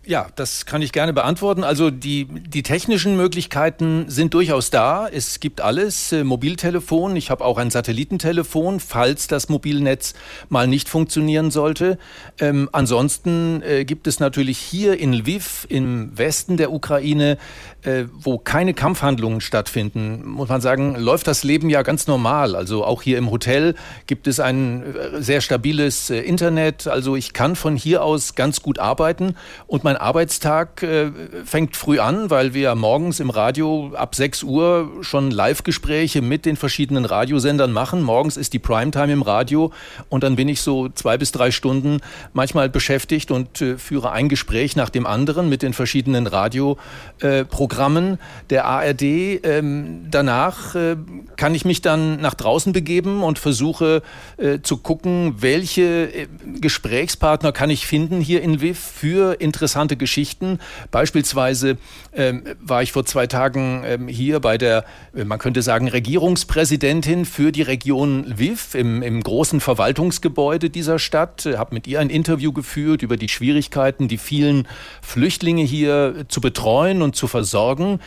Ja, das kann ich gerne beantworten. Also die, die technischen Möglichkeiten sind durchaus da. Es gibt alles. Äh, Mobiltelefon, ich habe auch ein Satellitentelefon, falls das Mobilnetz mal nicht funktionieren sollte. Ähm, ansonsten äh, gibt es natürlich hier in Lviv, im Westen der Ukraine, äh, wo keine Kampfhandlungen stattfinden, muss man sagen, läuft das Leben ja ganz normal. Also auch hier im Hotel gibt es ein äh, sehr stabiles äh, Internet. Also ich kann von hier aus ganz gut arbeiten und mein mein Arbeitstag äh, fängt früh an, weil wir morgens im Radio ab 6 Uhr schon Live-Gespräche mit den verschiedenen Radiosendern machen. Morgens ist die Primetime im Radio und dann bin ich so zwei bis drei Stunden manchmal beschäftigt und äh, führe ein Gespräch nach dem anderen mit den verschiedenen Radioprogrammen äh, der ARD. Ähm, danach äh, kann ich mich dann nach draußen begeben und versuche äh, zu gucken, welche äh, Gesprächspartner kann ich finden hier in WIF für interessante Geschichten. Beispielsweise ähm, war ich vor zwei Tagen ähm, hier bei der, äh, man könnte sagen, Regierungspräsidentin für die Region Lviv im, im großen Verwaltungsgebäude dieser Stadt, äh, habe mit ihr ein Interview geführt über die Schwierigkeiten, die vielen Flüchtlinge hier zu betreuen und zu versorgen.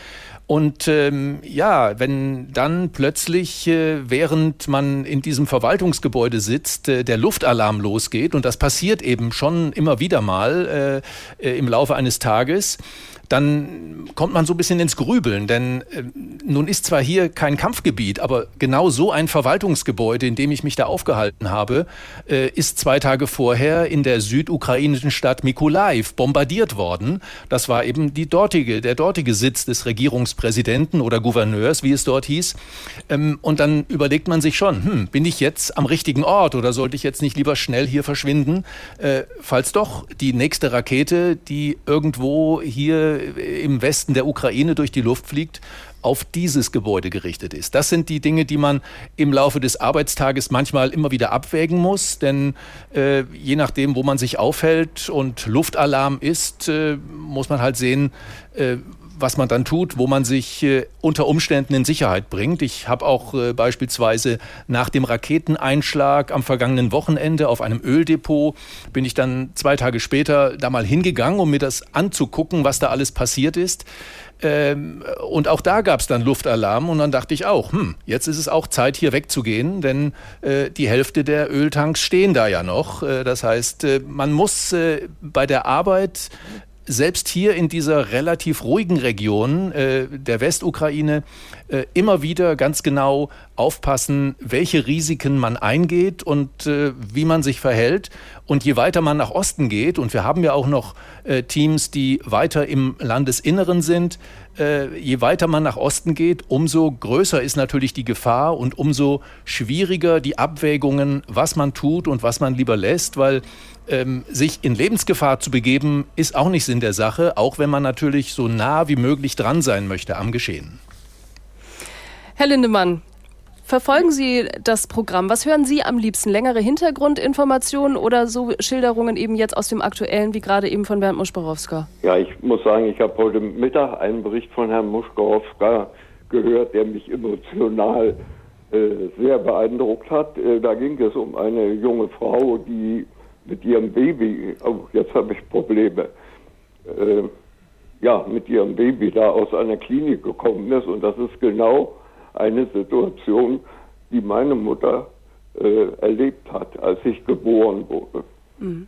Und ähm, ja, wenn dann plötzlich, äh, während man in diesem Verwaltungsgebäude sitzt, äh, der Luftalarm losgeht, und das passiert eben schon immer wieder mal äh, äh im Laufe eines Tages, dann kommt man so ein bisschen ins Grübeln, denn äh, nun ist zwar hier kein Kampfgebiet, aber genau so ein Verwaltungsgebäude, in dem ich mich da aufgehalten habe, äh, ist zwei Tage vorher in der südukrainischen Stadt Mykolaiv bombardiert worden. Das war eben die dortige, der dortige Sitz des Regierungspräsidenten oder Gouverneurs, wie es dort hieß. Ähm, und dann überlegt man sich schon, hm, bin ich jetzt am richtigen Ort oder sollte ich jetzt nicht lieber schnell hier verschwinden, äh, falls doch die nächste Rakete, die irgendwo hier im Westen der Ukraine durch die Luft fliegt, auf dieses Gebäude gerichtet ist. Das sind die Dinge, die man im Laufe des Arbeitstages manchmal immer wieder abwägen muss, denn äh, je nachdem, wo man sich aufhält und Luftalarm ist, äh, muss man halt sehen, äh, was man dann tut, wo man sich äh, unter Umständen in Sicherheit bringt. Ich habe auch äh, beispielsweise nach dem Raketeneinschlag am vergangenen Wochenende auf einem Öldepot, bin ich dann zwei Tage später da mal hingegangen, um mir das anzugucken, was da alles passiert ist. Ähm, und auch da gab es dann Luftalarm und dann dachte ich auch, hm, jetzt ist es auch Zeit, hier wegzugehen, denn äh, die Hälfte der Öltanks stehen da ja noch. Äh, das heißt, äh, man muss äh, bei der Arbeit selbst hier in dieser relativ ruhigen Region äh, der Westukraine äh, immer wieder ganz genau aufpassen, welche Risiken man eingeht und äh, wie man sich verhält. Und je weiter man nach Osten geht, und wir haben ja auch noch äh, Teams, die weiter im Landesinneren sind, äh, je weiter man nach Osten geht, umso größer ist natürlich die Gefahr und umso schwieriger die Abwägungen, was man tut und was man lieber lässt, weil ähm, sich in Lebensgefahr zu begeben, ist auch nicht Sinn der Sache, auch wenn man natürlich so nah wie möglich dran sein möchte am Geschehen. Herr Lindemann, verfolgen Sie das Programm? Was hören Sie am liebsten? Längere Hintergrundinformationen oder so Schilderungen eben jetzt aus dem Aktuellen, wie gerade eben von Bernd Muschborowska? Ja, ich muss sagen, ich habe heute Mittag einen Bericht von Herrn Muschborowska gehört, der mich emotional äh, sehr beeindruckt hat. Äh, da ging es um eine junge Frau, die mit ihrem Baby, oh, jetzt habe ich Probleme, äh, ja, mit ihrem Baby da aus einer Klinik gekommen ist. Und das ist genau eine Situation, die meine Mutter äh, erlebt hat, als ich geboren wurde. Mhm.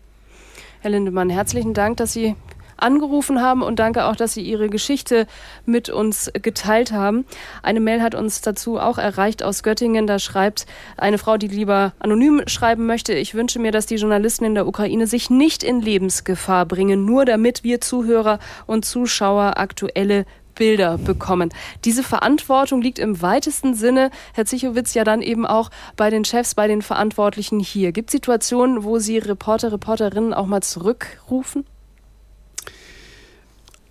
Herr Lindemann, herzlichen Dank, dass Sie angerufen haben und danke auch, dass Sie Ihre Geschichte mit uns geteilt haben. Eine Mail hat uns dazu auch erreicht aus Göttingen. Da schreibt eine Frau, die lieber anonym schreiben möchte, ich wünsche mir, dass die Journalisten in der Ukraine sich nicht in Lebensgefahr bringen, nur damit wir Zuhörer und Zuschauer aktuelle Bilder bekommen. Diese Verantwortung liegt im weitesten Sinne, Herr Zichowitz, ja dann eben auch bei den Chefs, bei den Verantwortlichen hier. Gibt es Situationen, wo Sie Reporter, Reporterinnen auch mal zurückrufen?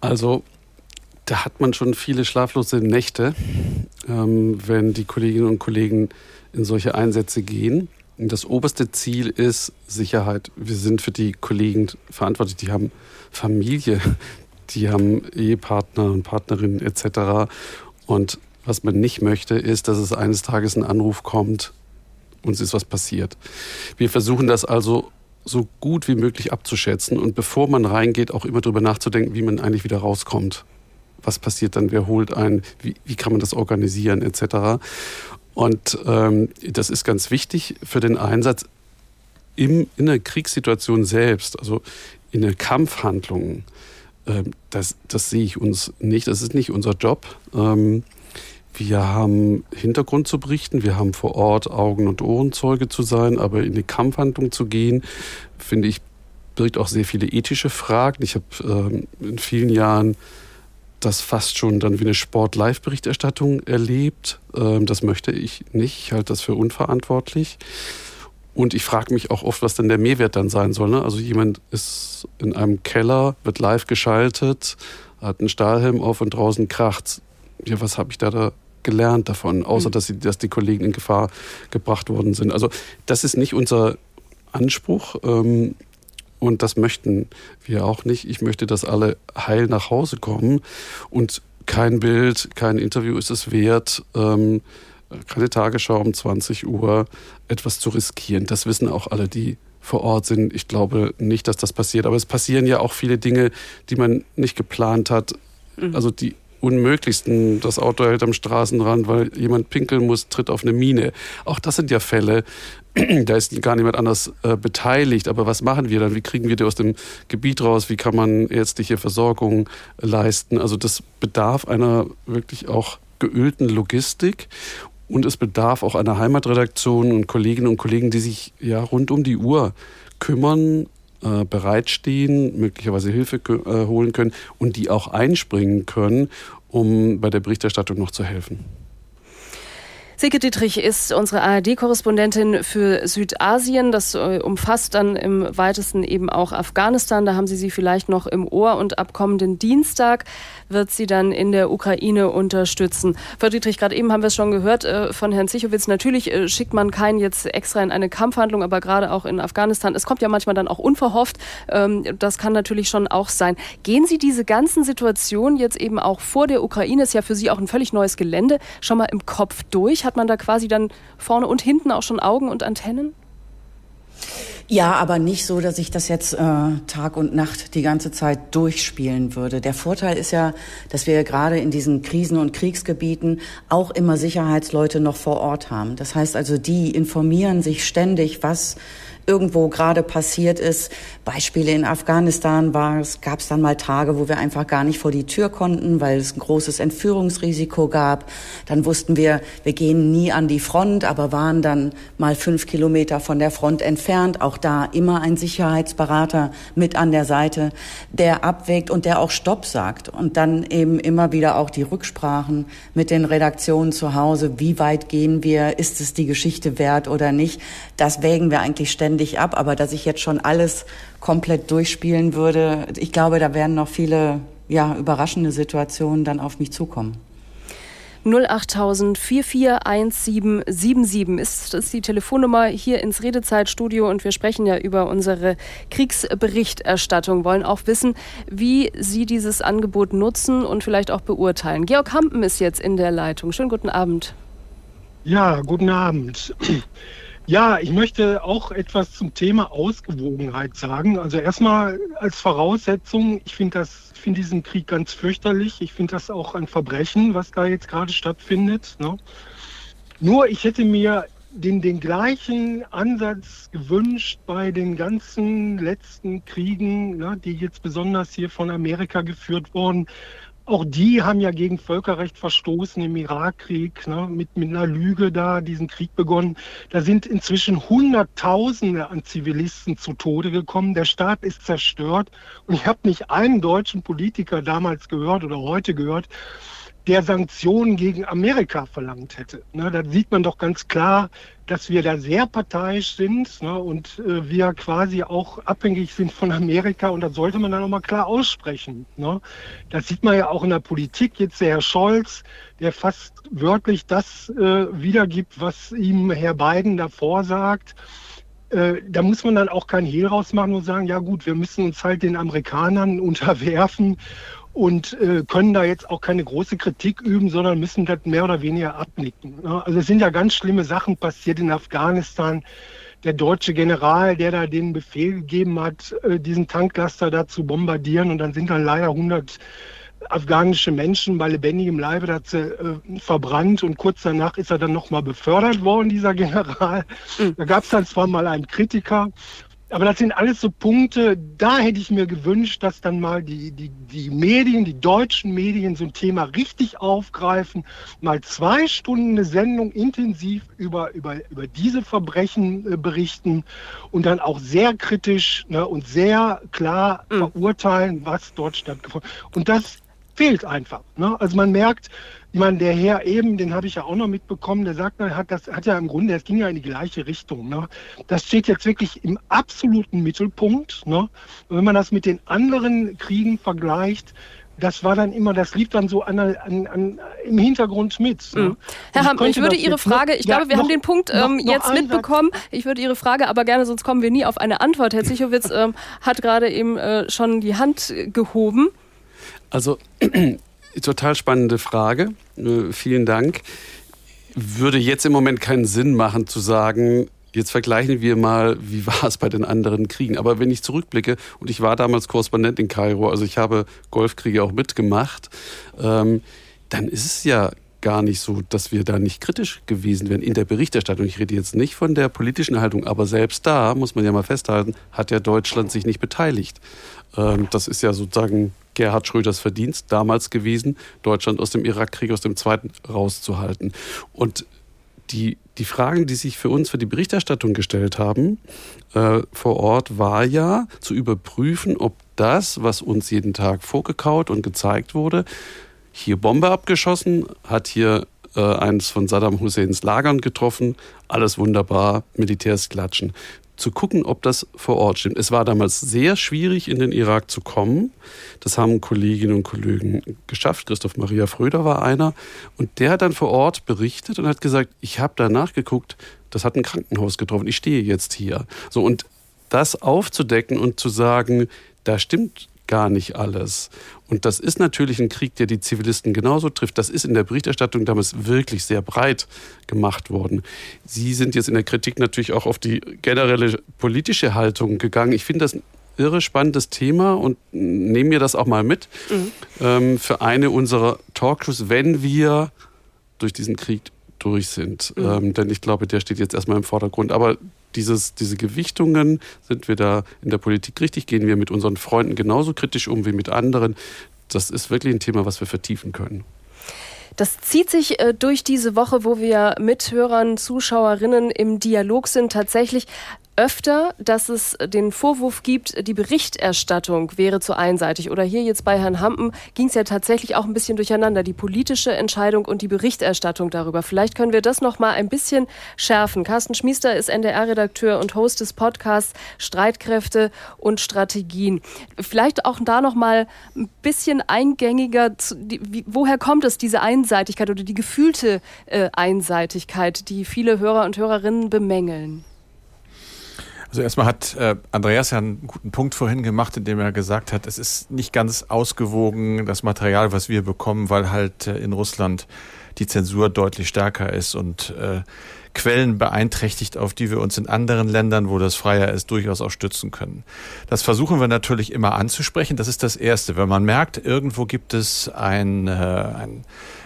Also da hat man schon viele schlaflose Nächte, ähm, wenn die Kolleginnen und Kollegen in solche Einsätze gehen. Das oberste Ziel ist Sicherheit. Wir sind für die Kollegen verantwortlich. Die haben Familie, die haben Ehepartner und Partnerinnen etc. Und was man nicht möchte, ist, dass es eines Tages ein Anruf kommt, uns ist was passiert. Wir versuchen das also so gut wie möglich abzuschätzen und bevor man reingeht, auch immer darüber nachzudenken, wie man eigentlich wieder rauskommt. Was passiert dann, wer holt ein, wie, wie kann man das organisieren, etc. Und ähm, das ist ganz wichtig für den Einsatz im, in der Kriegssituation selbst, also in der Kampfhandlung. Ähm, das, das sehe ich uns nicht, das ist nicht unser Job. Ähm, wir haben Hintergrund zu berichten, wir haben vor Ort Augen- und Ohrenzeuge zu sein, aber in die Kampfhandlung zu gehen, finde ich birgt auch sehr viele ethische Fragen. Ich habe ähm, in vielen Jahren das fast schon dann wie eine Sport-Live-Berichterstattung erlebt. Ähm, das möchte ich nicht. Ich halte das für unverantwortlich. Und ich frage mich auch oft, was denn der Mehrwert dann sein soll. Ne? Also jemand ist in einem Keller, wird live geschaltet, hat einen Stahlhelm auf und draußen kracht. Ja, was habe ich da, da gelernt davon, außer mhm. dass, sie, dass die Kollegen in Gefahr gebracht worden sind. Also das ist nicht unser Anspruch. Ähm, und das möchten wir auch nicht. Ich möchte, dass alle heil nach Hause kommen und kein Bild, kein Interview ist es wert, ähm, keine Tagesschau um 20 Uhr etwas zu riskieren. Das wissen auch alle, die vor Ort sind. Ich glaube nicht, dass das passiert. Aber es passieren ja auch viele Dinge, die man nicht geplant hat. Mhm. Also die unmöglichsten. Das Auto hält am Straßenrand, weil jemand pinkeln muss, tritt auf eine Mine. Auch das sind ja Fälle, da ist gar niemand anders äh, beteiligt. Aber was machen wir dann? Wie kriegen wir die aus dem Gebiet raus? Wie kann man ärztliche Versorgung leisten? Also das bedarf einer wirklich auch geölten Logistik. Und es bedarf auch einer Heimatredaktion und Kolleginnen und Kollegen, die sich ja rund um die Uhr kümmern, äh, bereitstehen, möglicherweise Hilfe äh, holen können und die auch einspringen können, um bei der Berichterstattung noch zu helfen. Silke Dietrich ist unsere ARD-Korrespondentin für Südasien. Das äh, umfasst dann im weitesten eben auch Afghanistan. Da haben Sie sie vielleicht noch im Ohr. Und ab kommenden Dienstag wird sie dann in der Ukraine unterstützen. Frau Dietrich, gerade eben haben wir es schon gehört äh, von Herrn Zichowitz. Natürlich äh, schickt man keinen jetzt extra in eine Kampfhandlung, aber gerade auch in Afghanistan. Es kommt ja manchmal dann auch unverhofft. Ähm, das kann natürlich schon auch sein. Gehen Sie diese ganzen Situationen jetzt eben auch vor der Ukraine, ist ja für Sie auch ein völlig neues Gelände, schon mal im Kopf durch? Hat man da quasi dann vorne und hinten auch schon Augen und Antennen? Ja, aber nicht so, dass ich das jetzt äh, Tag und Nacht die ganze Zeit durchspielen würde. Der Vorteil ist ja, dass wir gerade in diesen Krisen- und Kriegsgebieten auch immer Sicherheitsleute noch vor Ort haben. Das heißt also, die informieren sich ständig, was irgendwo gerade passiert ist. Beispiele in Afghanistan war es, gab es dann mal Tage, wo wir einfach gar nicht vor die Tür konnten, weil es ein großes Entführungsrisiko gab. Dann wussten wir, wir gehen nie an die Front, aber waren dann mal fünf Kilometer von der Front entfernt. Auch da immer ein Sicherheitsberater mit an der Seite, der abwägt und der auch Stopp sagt. Und dann eben immer wieder auch die Rücksprachen mit den Redaktionen zu Hause. Wie weit gehen wir? Ist es die Geschichte wert oder nicht? Das wägen wir eigentlich ständig ständig ab, aber dass ich jetzt schon alles komplett durchspielen würde, ich glaube, da werden noch viele ja, überraschende Situationen dann auf mich zukommen. 08000 441777 ist, ist die Telefonnummer hier ins Redezeitstudio und wir sprechen ja über unsere Kriegsberichterstattung, wollen auch wissen, wie Sie dieses Angebot nutzen und vielleicht auch beurteilen. Georg Hampen ist jetzt in der Leitung. Schönen guten Abend. Ja, guten Abend. Ja, ich möchte auch etwas zum Thema Ausgewogenheit sagen. Also erstmal als Voraussetzung, ich finde das, finde diesen Krieg ganz fürchterlich. Ich finde das auch ein Verbrechen, was da jetzt gerade stattfindet. Ne? Nur ich hätte mir den, den gleichen Ansatz gewünscht bei den ganzen letzten Kriegen, ne, die jetzt besonders hier von Amerika geführt wurden. Auch die haben ja gegen Völkerrecht verstoßen im Irakkrieg, ne, mit, mit einer Lüge da diesen Krieg begonnen. Da sind inzwischen Hunderttausende an Zivilisten zu Tode gekommen. Der Staat ist zerstört. Und ich habe nicht einen deutschen Politiker damals gehört oder heute gehört, der Sanktionen gegen Amerika verlangt hätte. Ne, da sieht man doch ganz klar, dass wir da sehr parteiisch sind ne, und äh, wir quasi auch abhängig sind von Amerika und das sollte man dann auch mal klar aussprechen. Ne. Das sieht man ja auch in der Politik. Jetzt der Herr Scholz, der fast wörtlich das äh, wiedergibt, was ihm Herr Biden davor sagt. Äh, da muss man dann auch kein Hehl rausmachen und sagen, ja gut, wir müssen uns halt den Amerikanern unterwerfen und äh, können da jetzt auch keine große Kritik üben, sondern müssen das mehr oder weniger abnicken. Ne? Also es sind ja ganz schlimme Sachen passiert in Afghanistan. Der deutsche General, der da den Befehl gegeben hat, äh, diesen Tanklaster da zu bombardieren und dann sind dann leider 100 afghanische Menschen bei lebendigem Leibe dazu, äh, verbrannt und kurz danach ist er dann nochmal befördert worden, dieser General. Mhm. Da gab es dann zwar mal einen Kritiker aber das sind alles so Punkte, da hätte ich mir gewünscht, dass dann mal die, die, die Medien, die deutschen Medien so ein Thema richtig aufgreifen, mal zwei Stunden eine Sendung intensiv über, über, über diese Verbrechen äh, berichten und dann auch sehr kritisch ne, und sehr klar mhm. verurteilen, was dort stattgefunden hat. Und das fehlt einfach. Ne? Also man merkt, ich meine, der Herr eben, den habe ich ja auch noch mitbekommen, der sagt, hat das hat ja im Grunde, das ging ja in die gleiche Richtung. Ne? Das steht jetzt wirklich im absoluten Mittelpunkt. Ne? Und wenn man das mit den anderen Kriegen vergleicht, das war dann immer, das lief dann so an, an, an im Hintergrund mit. Ne? Mhm. Herr Hamm, ich, würde Ihre Frage, ich ja, glaube, wir noch, haben den Punkt ähm, noch, jetzt noch mitbekommen. Ich würde Ihre Frage aber gerne, sonst kommen wir nie auf eine Antwort. Herr Zichowitz ähm, hat gerade eben äh, schon die Hand gehoben. Also total spannende Frage. Äh, vielen Dank. Würde jetzt im Moment keinen Sinn machen zu sagen, jetzt vergleichen wir mal, wie war es bei den anderen Kriegen. Aber wenn ich zurückblicke, und ich war damals Korrespondent in Kairo, also ich habe Golfkriege auch mitgemacht, ähm, dann ist es ja gar nicht so, dass wir da nicht kritisch gewesen wären in der Berichterstattung. Ich rede jetzt nicht von der politischen Haltung, aber selbst da, muss man ja mal festhalten, hat ja Deutschland sich nicht beteiligt. Ähm, das ist ja sozusagen Gerhard Schröders Verdienst damals gewesen, Deutschland aus dem Irakkrieg, aus dem Zweiten rauszuhalten. Und die, die Fragen, die sich für uns für die Berichterstattung gestellt haben äh, vor Ort, war ja zu überprüfen, ob das, was uns jeden Tag vorgekaut und gezeigt wurde, hier Bombe abgeschossen, hat hier äh, eines von Saddam Husseins Lagern getroffen, alles wunderbar, Militärs klatschen zu gucken, ob das vor Ort stimmt. Es war damals sehr schwierig, in den Irak zu kommen. Das haben Kolleginnen und Kollegen geschafft. Christoph Maria Fröder war einer. Und der hat dann vor Ort berichtet und hat gesagt, ich habe da nachgeguckt, das hat ein Krankenhaus getroffen. Ich stehe jetzt hier. So, und das aufzudecken und zu sagen, da stimmt gar nicht alles. Und das ist natürlich ein Krieg, der die Zivilisten genauso trifft. Das ist in der Berichterstattung damals wirklich sehr breit gemacht worden. Sie sind jetzt in der Kritik natürlich auch auf die generelle politische Haltung gegangen. Ich finde das ein irre spannendes Thema und nehme mir das auch mal mit mhm. ähm, für eine unserer Talkshows, wenn wir durch diesen Krieg durch sind. Mhm. Ähm, denn ich glaube, der steht jetzt erstmal im Vordergrund. Aber dieses, diese Gewichtungen, sind wir da in der Politik richtig? Gehen wir mit unseren Freunden genauso kritisch um wie mit anderen? Das ist wirklich ein Thema, was wir vertiefen können. Das zieht sich äh, durch diese Woche, wo wir mit Hörern, Zuschauerinnen im Dialog sind, tatsächlich öfter, dass es den Vorwurf gibt, die Berichterstattung wäre zu einseitig. Oder hier jetzt bei Herrn Hampen ging es ja tatsächlich auch ein bisschen durcheinander, die politische Entscheidung und die Berichterstattung darüber. Vielleicht können wir das noch mal ein bisschen schärfen. Carsten Schmiester ist NDR-Redakteur und Host des Podcasts Streitkräfte und Strategien. Vielleicht auch da noch mal ein bisschen eingängiger. Zu, die, wie, woher kommt es, diese Einseitigkeit oder die gefühlte äh, Einseitigkeit, die viele Hörer und Hörerinnen bemängeln? Also erstmal hat äh, Andreas ja einen guten Punkt vorhin gemacht, indem er gesagt hat, es ist nicht ganz ausgewogen, das Material, was wir bekommen, weil halt äh, in Russland die Zensur deutlich stärker ist und äh, Quellen beeinträchtigt, auf die wir uns in anderen Ländern, wo das freier ist, durchaus auch stützen können. Das versuchen wir natürlich immer anzusprechen. Das ist das Erste. Wenn man merkt, irgendwo gibt es ein, äh, ein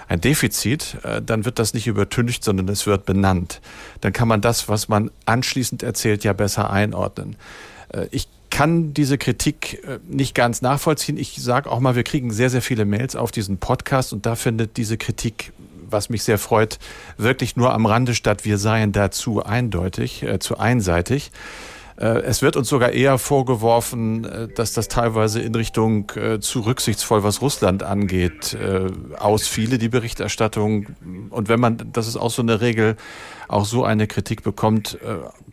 ein Defizit, äh, dann wird das nicht übertüncht, sondern es wird benannt. Dann kann man das, was man anschließend erzählt, ja besser einordnen. Äh, ich kann diese Kritik äh, nicht ganz nachvollziehen. Ich sage auch mal, wir kriegen sehr, sehr viele Mails auf diesen Podcast und da findet diese Kritik, was mich sehr freut, wirklich nur am Rande statt. Wir seien dazu eindeutig, äh, zu einseitig. Äh, es wird uns sogar eher vorgeworfen, äh, dass das teilweise in Richtung äh, zu rücksichtsvoll, was Russland angeht, ausfiele, die Berichterstattung. Und wenn man, das ist auch so eine Regel, auch so eine Kritik bekommt,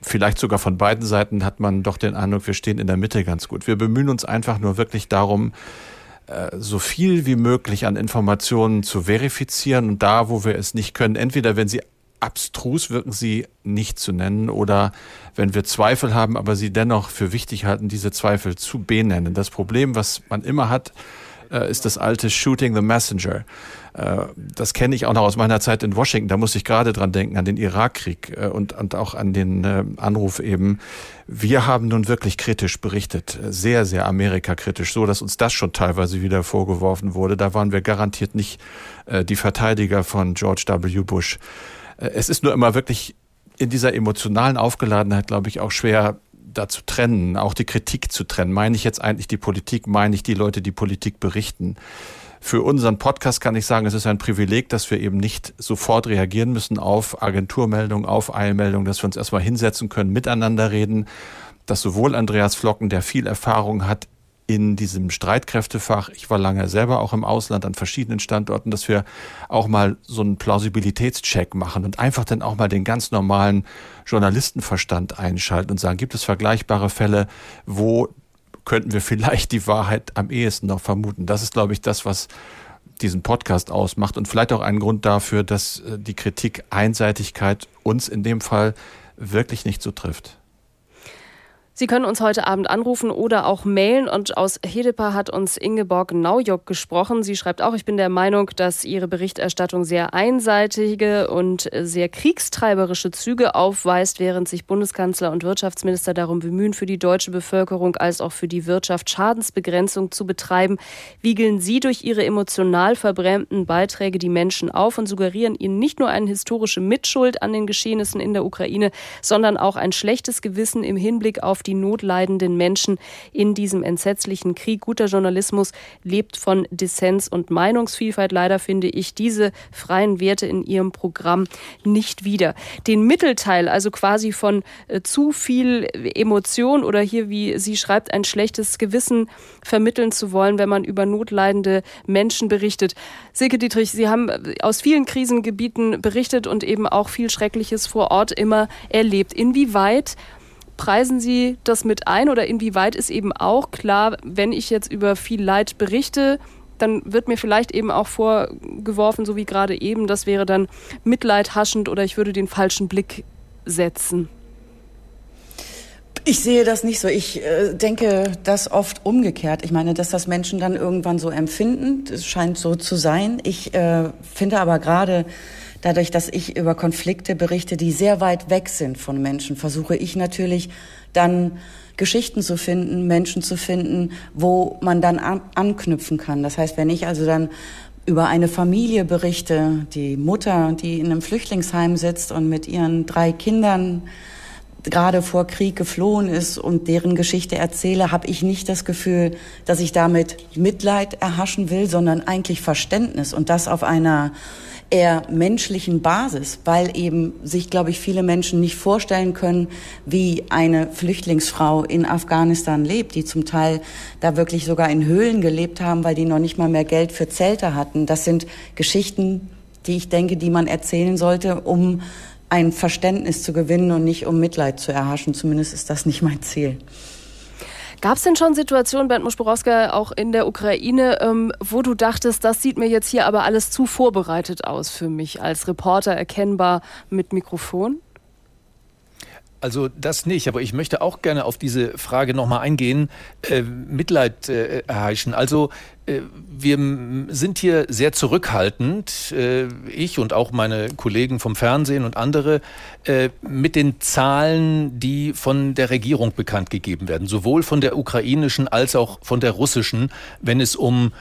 vielleicht sogar von beiden Seiten, hat man doch den Eindruck, wir stehen in der Mitte ganz gut. Wir bemühen uns einfach nur wirklich darum, so viel wie möglich an Informationen zu verifizieren und da, wo wir es nicht können, entweder wenn sie abstrus wirken sie nicht zu nennen oder wenn wir Zweifel haben, aber sie dennoch für wichtig halten, diese Zweifel zu benennen. Das Problem, was man immer hat, äh, ist das alte Shooting the Messenger. Äh, das kenne ich auch noch aus meiner Zeit in Washington. Da muss ich gerade dran denken, an den Irakkrieg äh, und, und auch an den Anruf eben. Wir haben nun wirklich kritisch berichtet, sehr, sehr Amerika-kritisch, so dass uns das schon teilweise wieder vorgeworfen wurde. Da waren wir garantiert nicht die Verteidiger von George W. Bush. Äh, es ist nur immer wirklich in dieser emotionalen Aufgeladenheit, glaube ich, auch schwer, da zu trennen, auch die Kritik zu trennen. Meine ich jetzt eigentlich die Politik, meine ich die Leute, die Politik berichten. Für unseren Podcast kann ich sagen, es ist ein Privileg, dass wir eben nicht sofort reagieren müssen auf Agenturmeldungen, auf Eilmeldungen, dass wir uns erstmal hinsetzen können, miteinander reden, dass sowohl Andreas Flocken, der viel Erfahrung hat in diesem Streitkräftefach, ich war lange selber auch im Ausland an verschiedenen Standorten, dass wir auch mal so einen Plausibilitätscheck machen und einfach dann auch mal den ganz normalen Journalistenverstand einschalten und sagen, gibt es vergleichbare Fälle, wo könnten wir vielleicht die Wahrheit am ehesten noch vermuten. Das ist, glaube ich, das, was diesen Podcast ausmacht und vielleicht auch ein Grund dafür, dass äh, die Kritik Einseitigkeit uns in dem Fall wirklich nicht so trifft. Sie können uns heute Abend anrufen oder auch mailen. Und aus Hedepa hat uns Ingeborg Naujock gesprochen. Sie schreibt auch, ich bin der Meinung, dass Ihre Berichterstattung sehr einseitige und sehr kriegstreiberische Züge aufweist, während sich Bundeskanzler und Wirtschaftsminister darum bemühen, für die deutsche Bevölkerung als auch für die Wirtschaft Schadensbegrenzung zu betreiben. Wiegeln Sie durch Ihre emotional verbrämten Beiträge die Menschen auf und suggerieren ihnen nicht nur eine historische Mitschuld an den Geschehnissen in der Ukraine, sondern auch ein schlechtes Gewissen im Hinblick auf die notleidenden Menschen in diesem entsetzlichen Krieg. Guter Journalismus lebt von Dissens und Meinungsvielfalt. Leider finde ich diese freien Werte in Ihrem Programm nicht wieder. Den Mittelteil, also quasi von äh, zu viel Emotion oder hier, wie sie schreibt, ein schlechtes Gewissen vermitteln zu wollen, wenn man über notleidende Menschen berichtet. Silke Dietrich, Sie haben äh, aus vielen Krisengebieten berichtet und eben auch viel Schreckliches vor Ort immer erlebt. Inwieweit preisen Sie das mit ein oder inwieweit ist eben auch klar, wenn ich jetzt über viel Leid berichte, dann wird mir vielleicht eben auch vorgeworfen, so wie gerade eben, das wäre dann mitleidhaschend oder ich würde den falschen Blick setzen. Ich sehe das nicht so. Ich äh, denke das oft umgekehrt. Ich meine, dass das Menschen dann irgendwann so empfinden, das scheint so zu sein. Ich äh, finde aber gerade dadurch, dass ich über Konflikte berichte, die sehr weit weg sind von Menschen, versuche ich natürlich dann Geschichten zu finden, Menschen zu finden, wo man dann an anknüpfen kann. Das heißt, wenn ich also dann über eine Familie berichte, die Mutter, die in einem Flüchtlingsheim sitzt und mit ihren drei Kindern gerade vor Krieg geflohen ist und deren Geschichte erzähle, habe ich nicht das Gefühl, dass ich damit Mitleid erhaschen will, sondern eigentlich Verständnis und das auf einer eher menschlichen Basis, weil eben sich, glaube ich, viele Menschen nicht vorstellen können, wie eine Flüchtlingsfrau in Afghanistan lebt, die zum Teil da wirklich sogar in Höhlen gelebt haben, weil die noch nicht mal mehr Geld für Zelte hatten. Das sind Geschichten, die ich denke, die man erzählen sollte, um ein Verständnis zu gewinnen und nicht um Mitleid zu erhaschen. Zumindest ist das nicht mein Ziel. Gab es denn schon Situationen, Bernd Muschborowska, auch in der Ukraine, ähm, wo du dachtest, das sieht mir jetzt hier aber alles zu vorbereitet aus für mich als Reporter erkennbar mit Mikrofon? Also das nicht, aber ich möchte auch gerne auf diese Frage nochmal eingehen. Äh, Mitleid äh, erheischen. Also äh, wir sind hier sehr zurückhaltend, äh, ich und auch meine Kollegen vom Fernsehen und andere, äh, mit den Zahlen, die von der Regierung bekannt gegeben werden, sowohl von der ukrainischen als auch von der russischen, wenn es um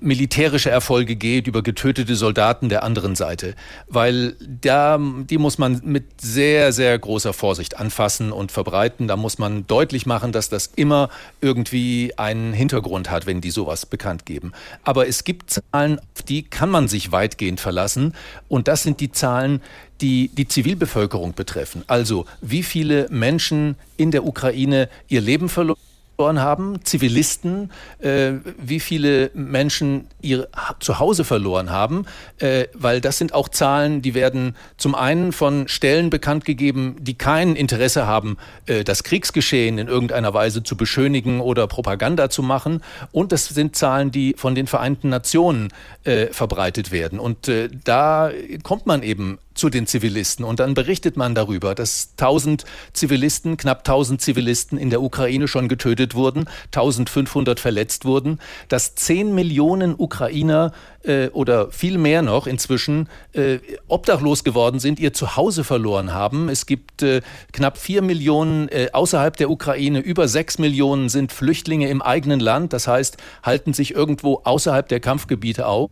militärische Erfolge geht, über getötete Soldaten der anderen Seite. Weil da, die muss man mit sehr, sehr großer Vorsicht anfassen und verbreiten. Da muss man deutlich machen, dass das immer irgendwie einen Hintergrund hat, wenn die sowas bekannt geben. Aber es gibt Zahlen, auf die kann man sich weitgehend verlassen. Und das sind die Zahlen, die die Zivilbevölkerung betreffen. Also wie viele Menschen in der Ukraine ihr Leben verloren verloren haben, Zivilisten, äh, wie viele Menschen ihr Zuhause verloren haben, äh, weil das sind auch Zahlen, die werden zum einen von Stellen bekannt gegeben, die kein Interesse haben, äh, das Kriegsgeschehen in irgendeiner Weise zu beschönigen oder Propaganda zu machen. Und das sind Zahlen, die von den Vereinten Nationen äh, verbreitet werden. Und äh, da kommt man eben zu den Zivilisten. Und dann berichtet man darüber, dass 1000 Zivilisten, knapp 1000 Zivilisten in der Ukraine schon getötet wurden, 1500 verletzt wurden, dass 10 Millionen Ukrainer äh, oder viel mehr noch inzwischen äh, obdachlos geworden sind, ihr Zuhause verloren haben. Es gibt äh, knapp 4 Millionen äh, außerhalb der Ukraine, über 6 Millionen sind Flüchtlinge im eigenen Land, das heißt, halten sich irgendwo außerhalb der Kampfgebiete auf.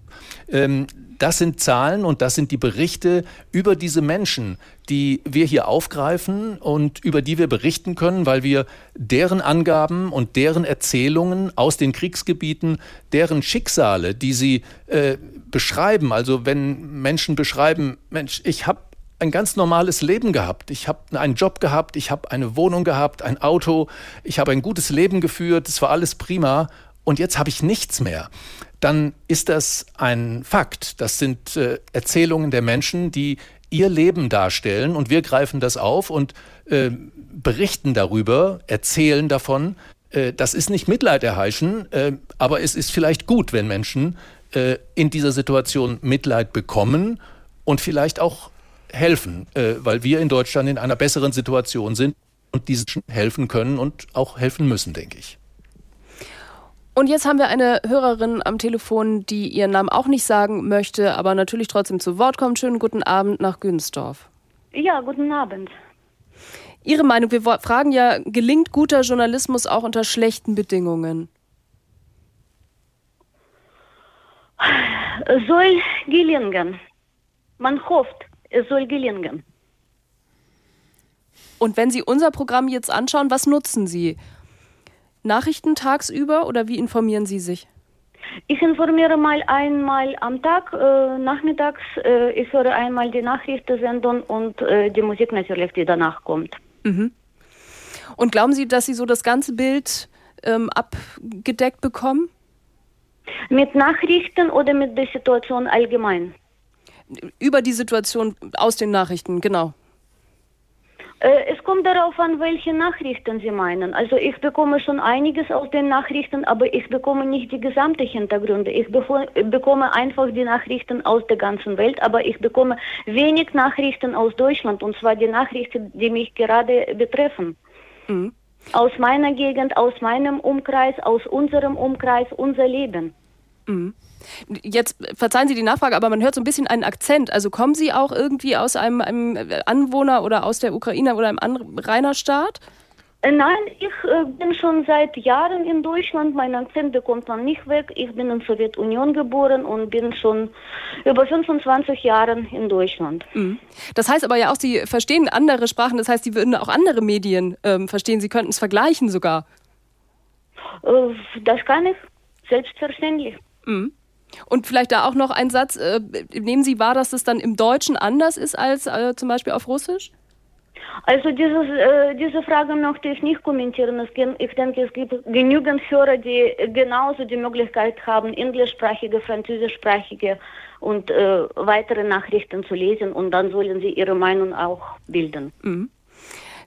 Ähm, das sind Zahlen und das sind die Berichte über diese Menschen, die wir hier aufgreifen und über die wir berichten können, weil wir deren Angaben und deren Erzählungen aus den Kriegsgebieten, deren Schicksale, die sie äh, beschreiben, also wenn Menschen beschreiben, Mensch, ich habe ein ganz normales Leben gehabt. Ich habe einen Job gehabt, ich habe eine Wohnung gehabt, ein Auto, ich habe ein gutes Leben geführt, es war alles prima und jetzt habe ich nichts mehr. Dann ist das ein Fakt. Das sind äh, Erzählungen der Menschen, die ihr Leben darstellen und wir greifen das auf und äh, berichten darüber, erzählen davon. Äh, das ist nicht Mitleid erheischen, äh, aber es ist vielleicht gut, wenn Menschen äh, in dieser Situation Mitleid bekommen und vielleicht auch helfen, äh, weil wir in Deutschland in einer besseren Situation sind und diesen helfen können und auch helfen müssen, denke ich. Und jetzt haben wir eine Hörerin am Telefon, die ihren Namen auch nicht sagen möchte, aber natürlich trotzdem zu Wort kommt. Schönen guten Abend nach Günsdorf. Ja, guten Abend. Ihre Meinung, wir fragen ja, gelingt guter Journalismus auch unter schlechten Bedingungen? Soll gelingen. Man hofft, es soll gelingen. Und wenn Sie unser Programm jetzt anschauen, was nutzen Sie? Nachrichten tagsüber oder wie informieren Sie sich? Ich informiere mal einmal am Tag, äh, nachmittags. Äh, ich höre einmal die Nachrichtensendung und äh, die Musik natürlich, die danach kommt. Mhm. Und glauben Sie, dass Sie so das ganze Bild ähm, abgedeckt bekommen? Mit Nachrichten oder mit der Situation allgemein? Über die Situation aus den Nachrichten, genau. Äh, es kommt darauf an, welche Nachrichten Sie meinen. Also ich bekomme schon einiges aus den Nachrichten, aber ich bekomme nicht die gesamte Hintergründe. Ich bekomme einfach die Nachrichten aus der ganzen Welt, aber ich bekomme wenig Nachrichten aus Deutschland und zwar die Nachrichten, die mich gerade betreffen. Mhm. Aus meiner Gegend, aus meinem Umkreis, aus unserem Umkreis, unser Leben. Mhm. Jetzt verzeihen Sie die Nachfrage, aber man hört so ein bisschen einen Akzent. Also kommen Sie auch irgendwie aus einem, einem Anwohner oder aus der Ukraine oder einem anderen Rainerstaat? Äh, nein, ich äh, bin schon seit Jahren in Deutschland. Mein Akzent bekommt man nicht weg. Ich bin in der Sowjetunion geboren und bin schon über 25 Jahre in Deutschland. Mhm. Das heißt aber ja auch, Sie verstehen andere Sprachen. Das heißt, Sie würden auch andere Medien ähm, verstehen. Sie könnten es vergleichen sogar. Äh, das kann ich, selbstverständlich. Mhm. Und vielleicht da auch noch ein Satz, äh, nehmen Sie wahr, dass es dann im Deutschen anders ist als äh, zum Beispiel auf Russisch? Also dieses, äh, diese Frage möchte ich nicht kommentieren. Ich denke, es gibt genügend Hörer, die genauso die Möglichkeit haben, englischsprachige, französischsprachige und äh, weitere Nachrichten zu lesen und dann sollen sie ihre Meinung auch bilden. Mhm.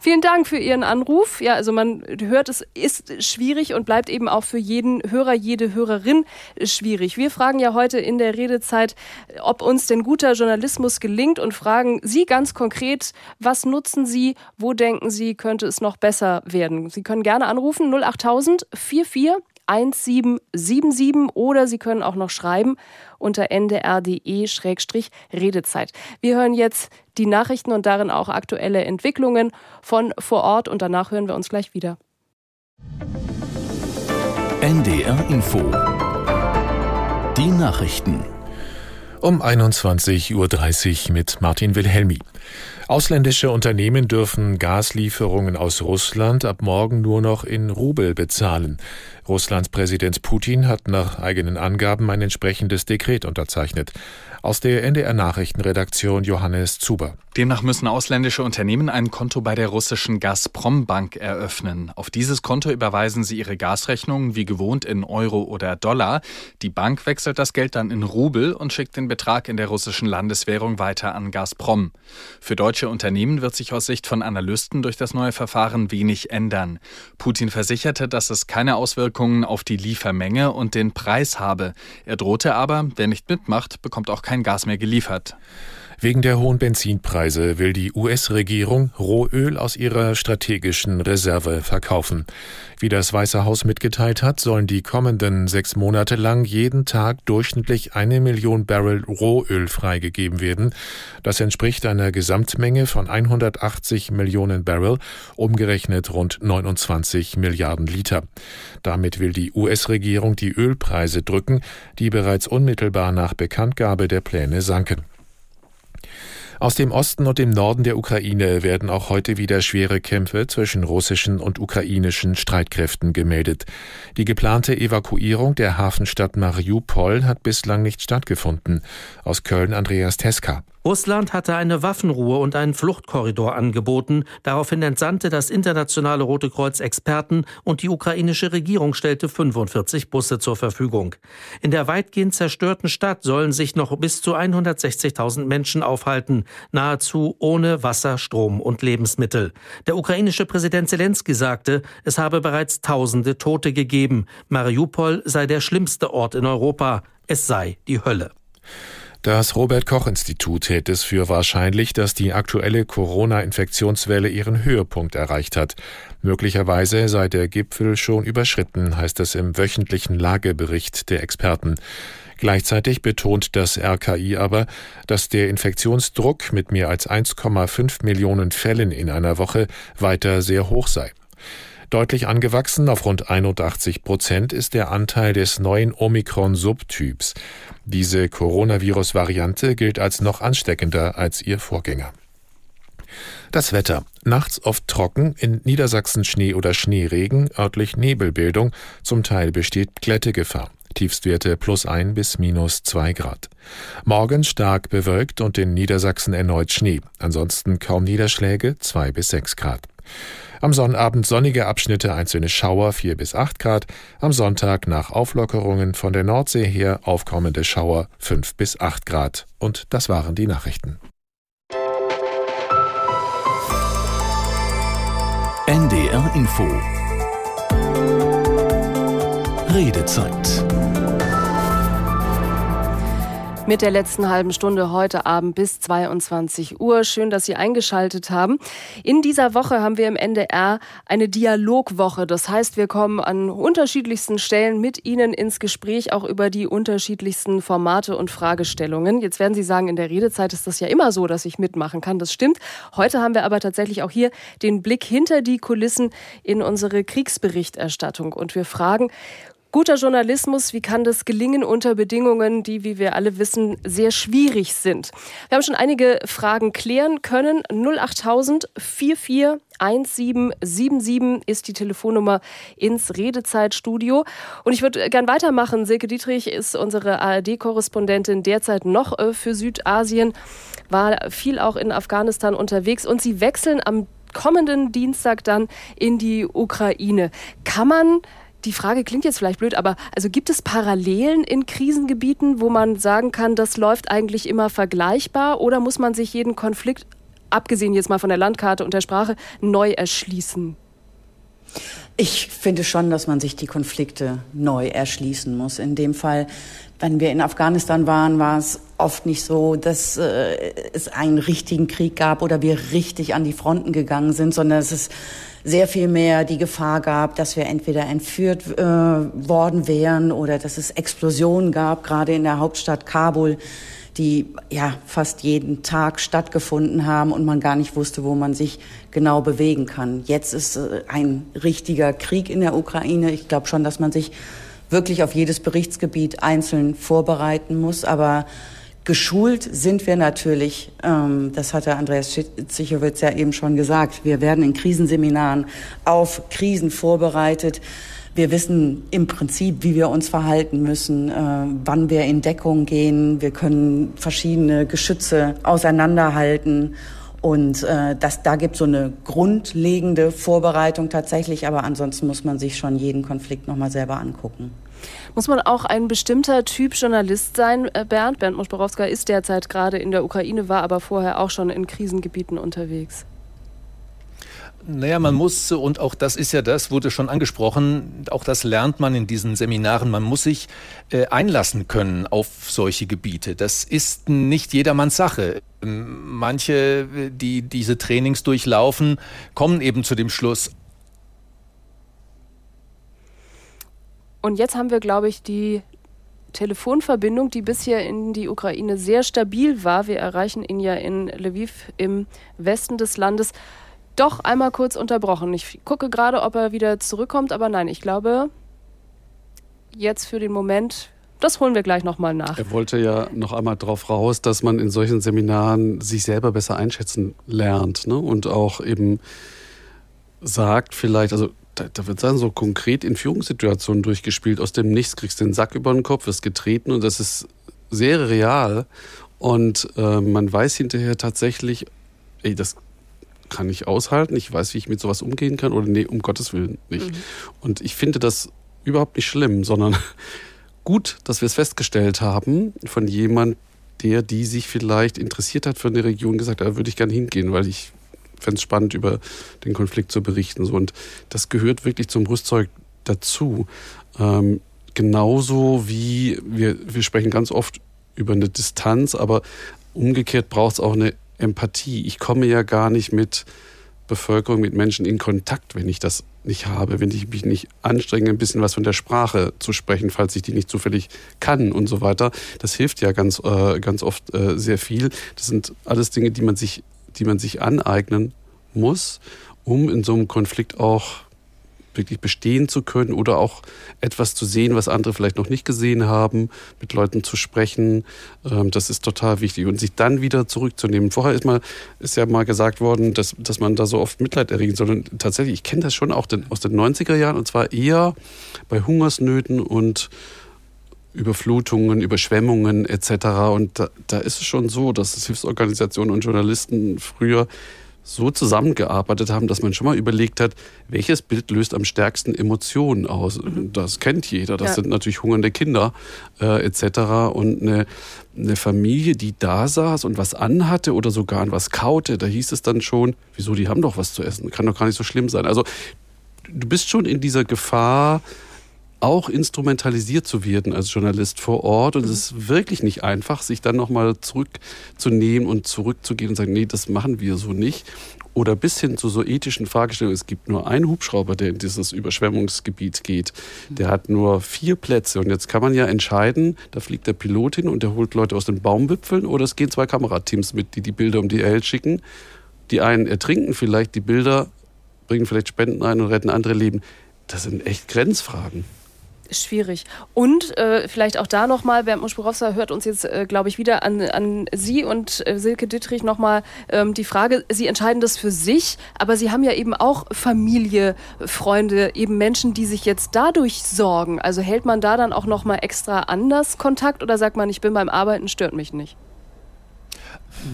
Vielen Dank für Ihren Anruf. Ja, also man hört, es ist schwierig und bleibt eben auch für jeden Hörer, jede Hörerin schwierig. Wir fragen ja heute in der Redezeit, ob uns denn guter Journalismus gelingt und fragen Sie ganz konkret, was nutzen Sie, wo denken Sie, könnte es noch besser werden? Sie können gerne anrufen 08000 44 1777 oder Sie können auch noch schreiben unter ndr.de-redezeit. Wir hören jetzt die Nachrichten und darin auch aktuelle Entwicklungen von vor Ort und danach hören wir uns gleich wieder. NDR Info. Die Nachrichten. Um 21.30 Uhr mit Martin Wilhelmi. Ausländische Unternehmen dürfen Gaslieferungen aus Russland ab morgen nur noch in Rubel bezahlen. Russlands Präsident Putin hat nach eigenen Angaben ein entsprechendes Dekret unterzeichnet. Aus der NDR Nachrichtenredaktion Johannes Zuber. Demnach müssen ausländische Unternehmen ein Konto bei der russischen Gazprom Bank eröffnen. Auf dieses Konto überweisen sie ihre Gasrechnungen wie gewohnt in Euro oder Dollar. Die Bank wechselt das Geld dann in Rubel und schickt den Betrag in der russischen Landeswährung weiter an Gazprom. Für deutsche Unternehmen wird sich aus Sicht von Analysten durch das neue Verfahren wenig ändern. Putin versicherte, dass es keine Auswirkungen auf die Liefermenge und den Preis habe. Er drohte aber, wer nicht mitmacht, bekommt auch kein Gas mehr geliefert. Wegen der hohen Benzinpreise will die US-Regierung Rohöl aus ihrer strategischen Reserve verkaufen. Wie das Weiße Haus mitgeteilt hat, sollen die kommenden sechs Monate lang jeden Tag durchschnittlich eine Million Barrel Rohöl freigegeben werden. Das entspricht einer Gesamtmenge von 180 Millionen Barrel, umgerechnet rund 29 Milliarden Liter. Damit will die US-Regierung die Ölpreise drücken, die bereits unmittelbar nach Bekanntgabe der Pläne sanken. Aus dem Osten und dem Norden der Ukraine werden auch heute wieder schwere Kämpfe zwischen russischen und ukrainischen Streitkräften gemeldet. Die geplante Evakuierung der Hafenstadt Mariupol hat bislang nicht stattgefunden. Aus Köln Andreas Teska. Russland hatte eine Waffenruhe und einen Fluchtkorridor angeboten. Daraufhin entsandte das internationale Rote Kreuz Experten und die ukrainische Regierung stellte 45 Busse zur Verfügung. In der weitgehend zerstörten Stadt sollen sich noch bis zu 160.000 Menschen aufhalten, nahezu ohne Wasser, Strom und Lebensmittel. Der ukrainische Präsident Zelensky sagte, es habe bereits Tausende Tote gegeben. Mariupol sei der schlimmste Ort in Europa. Es sei die Hölle. Das Robert Koch Institut hält es für wahrscheinlich, dass die aktuelle Corona-Infektionswelle ihren Höhepunkt erreicht hat. Möglicherweise sei der Gipfel schon überschritten, heißt es im wöchentlichen Lagebericht der Experten. Gleichzeitig betont das RKI aber, dass der Infektionsdruck mit mehr als 1,5 Millionen Fällen in einer Woche weiter sehr hoch sei. Deutlich angewachsen auf rund 81 Prozent ist der Anteil des neuen Omikron-Subtyps. Diese Coronavirus-Variante gilt als noch ansteckender als ihr Vorgänger. Das Wetter. Nachts oft trocken, in Niedersachsen Schnee oder Schneeregen, örtlich Nebelbildung, zum Teil besteht Glättegefahr. Tiefstwerte plus ein bis minus zwei Grad. Morgen stark bewölkt und in Niedersachsen erneut Schnee. Ansonsten kaum Niederschläge, zwei bis sechs Grad. Am Sonnabend sonnige Abschnitte, einzelne Schauer 4 bis 8 Grad. Am Sonntag nach Auflockerungen von der Nordsee her aufkommende Schauer 5 bis 8 Grad. Und das waren die Nachrichten. NDR Info Redezeit mit der letzten halben Stunde heute Abend bis 22 Uhr. Schön, dass Sie eingeschaltet haben. In dieser Woche haben wir im NDR eine Dialogwoche. Das heißt, wir kommen an unterschiedlichsten Stellen mit Ihnen ins Gespräch, auch über die unterschiedlichsten Formate und Fragestellungen. Jetzt werden Sie sagen, in der Redezeit ist das ja immer so, dass ich mitmachen kann. Das stimmt. Heute haben wir aber tatsächlich auch hier den Blick hinter die Kulissen in unsere Kriegsberichterstattung. Und wir fragen, Guter Journalismus, wie kann das gelingen unter Bedingungen, die, wie wir alle wissen, sehr schwierig sind? Wir haben schon einige Fragen klären können. 08000 44 1777 ist die Telefonnummer ins Redezeitstudio. Und ich würde gern weitermachen. Silke Dietrich ist unsere ARD-Korrespondentin derzeit noch äh, für Südasien, war viel auch in Afghanistan unterwegs und sie wechseln am kommenden Dienstag dann in die Ukraine. Kann man die Frage klingt jetzt vielleicht blöd, aber also gibt es Parallelen in Krisengebieten, wo man sagen kann, das läuft eigentlich immer vergleichbar oder muss man sich jeden Konflikt, abgesehen jetzt mal von der Landkarte und der Sprache, neu erschließen? Ich finde schon, dass man sich die Konflikte neu erschließen muss. In dem Fall, wenn wir in Afghanistan waren, war es oft nicht so, dass äh, es einen richtigen Krieg gab oder wir richtig an die Fronten gegangen sind, sondern es ist sehr viel mehr die Gefahr gab, dass wir entweder entführt äh, worden wären oder dass es Explosionen gab, gerade in der Hauptstadt Kabul, die ja fast jeden Tag stattgefunden haben und man gar nicht wusste, wo man sich genau bewegen kann. Jetzt ist äh, ein richtiger Krieg in der Ukraine. Ich glaube schon, dass man sich wirklich auf jedes Berichtsgebiet einzeln vorbereiten muss, aber Geschult sind wir natürlich, ähm, das hatte Andreas Zichowitz ja eben schon gesagt, wir werden in Krisenseminaren auf Krisen vorbereitet. Wir wissen im Prinzip, wie wir uns verhalten müssen, äh, wann wir in Deckung gehen. Wir können verschiedene Geschütze auseinanderhalten. Und äh, das, da gibt es so eine grundlegende Vorbereitung tatsächlich, aber ansonsten muss man sich schon jeden Konflikt nochmal selber angucken. Muss man auch ein bestimmter Typ Journalist sein, äh, Bernd? Bernd Moschborowska ist derzeit gerade in der Ukraine, war aber vorher auch schon in Krisengebieten unterwegs. Naja, man muss, und auch das ist ja das, wurde schon angesprochen, auch das lernt man in diesen Seminaren, man muss sich äh, einlassen können auf solche Gebiete. Das ist nicht jedermanns Sache. Ähm, manche, die diese Trainings durchlaufen, kommen eben zu dem Schluss, Und jetzt haben wir, glaube ich, die Telefonverbindung, die bisher in die Ukraine sehr stabil war. Wir erreichen ihn ja in Lviv im Westen des Landes. Doch einmal kurz unterbrochen. Ich gucke gerade, ob er wieder zurückkommt, aber nein, ich glaube, jetzt für den Moment Das holen wir gleich nochmal nach. Er wollte ja noch einmal darauf raus, dass man in solchen Seminaren sich selber besser einschätzen lernt ne? und auch eben sagt vielleicht, also da, da wird dann so konkret in Führungssituationen durchgespielt. Aus dem Nichts kriegst du den Sack über den Kopf, wirst getreten und das ist sehr real. Und äh, man weiß hinterher tatsächlich, ey, das kann ich aushalten, ich weiß, wie ich mit sowas umgehen kann oder nee, um Gottes Willen nicht. Mhm. Und ich finde das überhaupt nicht schlimm, sondern gut, dass wir es festgestellt haben von jemand, der, die sich vielleicht interessiert hat für eine Region, gesagt, da würde ich gerne hingehen, weil ich fände es spannend, über den Konflikt zu berichten. So. Und das gehört wirklich zum Rüstzeug dazu. Ähm, genauso wie wir, wir sprechen ganz oft über eine Distanz, aber umgekehrt braucht es auch eine Empathie. Ich komme ja gar nicht mit Bevölkerung, mit Menschen in Kontakt, wenn ich das nicht habe, wenn ich mich nicht anstrenge, ein bisschen was von der Sprache zu sprechen, falls ich die nicht zufällig kann und so weiter. Das hilft ja ganz, äh, ganz oft äh, sehr viel. Das sind alles Dinge, die man sich, die man sich aneignen muss, um in so einem Konflikt auch wirklich bestehen zu können oder auch etwas zu sehen, was andere vielleicht noch nicht gesehen haben, mit Leuten zu sprechen. Ähm, das ist total wichtig. Und sich dann wieder zurückzunehmen. Vorher ist, mal, ist ja mal gesagt worden, dass, dass man da so oft Mitleid erregen soll. Und tatsächlich, ich kenne das schon auch den, aus den 90er Jahren und zwar eher bei Hungersnöten und Überflutungen, Überschwemmungen etc. Und da, da ist es schon so, dass Hilfsorganisationen und Journalisten früher so zusammengearbeitet haben, dass man schon mal überlegt hat, welches Bild löst am stärksten Emotionen aus. Mhm. Das kennt jeder. Das ja. sind natürlich hungernde Kinder äh, etc. Und eine, eine Familie, die da saß und was anhatte oder sogar an was kaute, da hieß es dann schon, wieso, die haben doch was zu essen. Kann doch gar nicht so schlimm sein. Also du bist schon in dieser Gefahr, auch instrumentalisiert zu werden als Journalist vor Ort. Und es ist wirklich nicht einfach, sich dann nochmal zurückzunehmen und zurückzugehen und sagen, nee, das machen wir so nicht. Oder bis hin zu so ethischen Fragestellungen. Es gibt nur einen Hubschrauber, der in dieses Überschwemmungsgebiet geht. Der hat nur vier Plätze. Und jetzt kann man ja entscheiden, da fliegt der Pilot hin und der holt Leute aus den Baumwipfeln oder es gehen zwei Kamerateams mit, die die Bilder um die Welt schicken. Die einen ertrinken vielleicht die Bilder, bringen vielleicht Spenden ein und retten andere Leben. Das sind echt Grenzfragen. Schwierig. Und äh, vielleicht auch da nochmal, Bernd Muschborowska hört uns jetzt, äh, glaube ich, wieder an, an Sie und äh, Silke Dittrich nochmal ähm, die Frage, Sie entscheiden das für sich, aber Sie haben ja eben auch Familie, Freunde, eben Menschen, die sich jetzt dadurch sorgen. Also hält man da dann auch nochmal extra anders Kontakt oder sagt man, ich bin beim Arbeiten, stört mich nicht?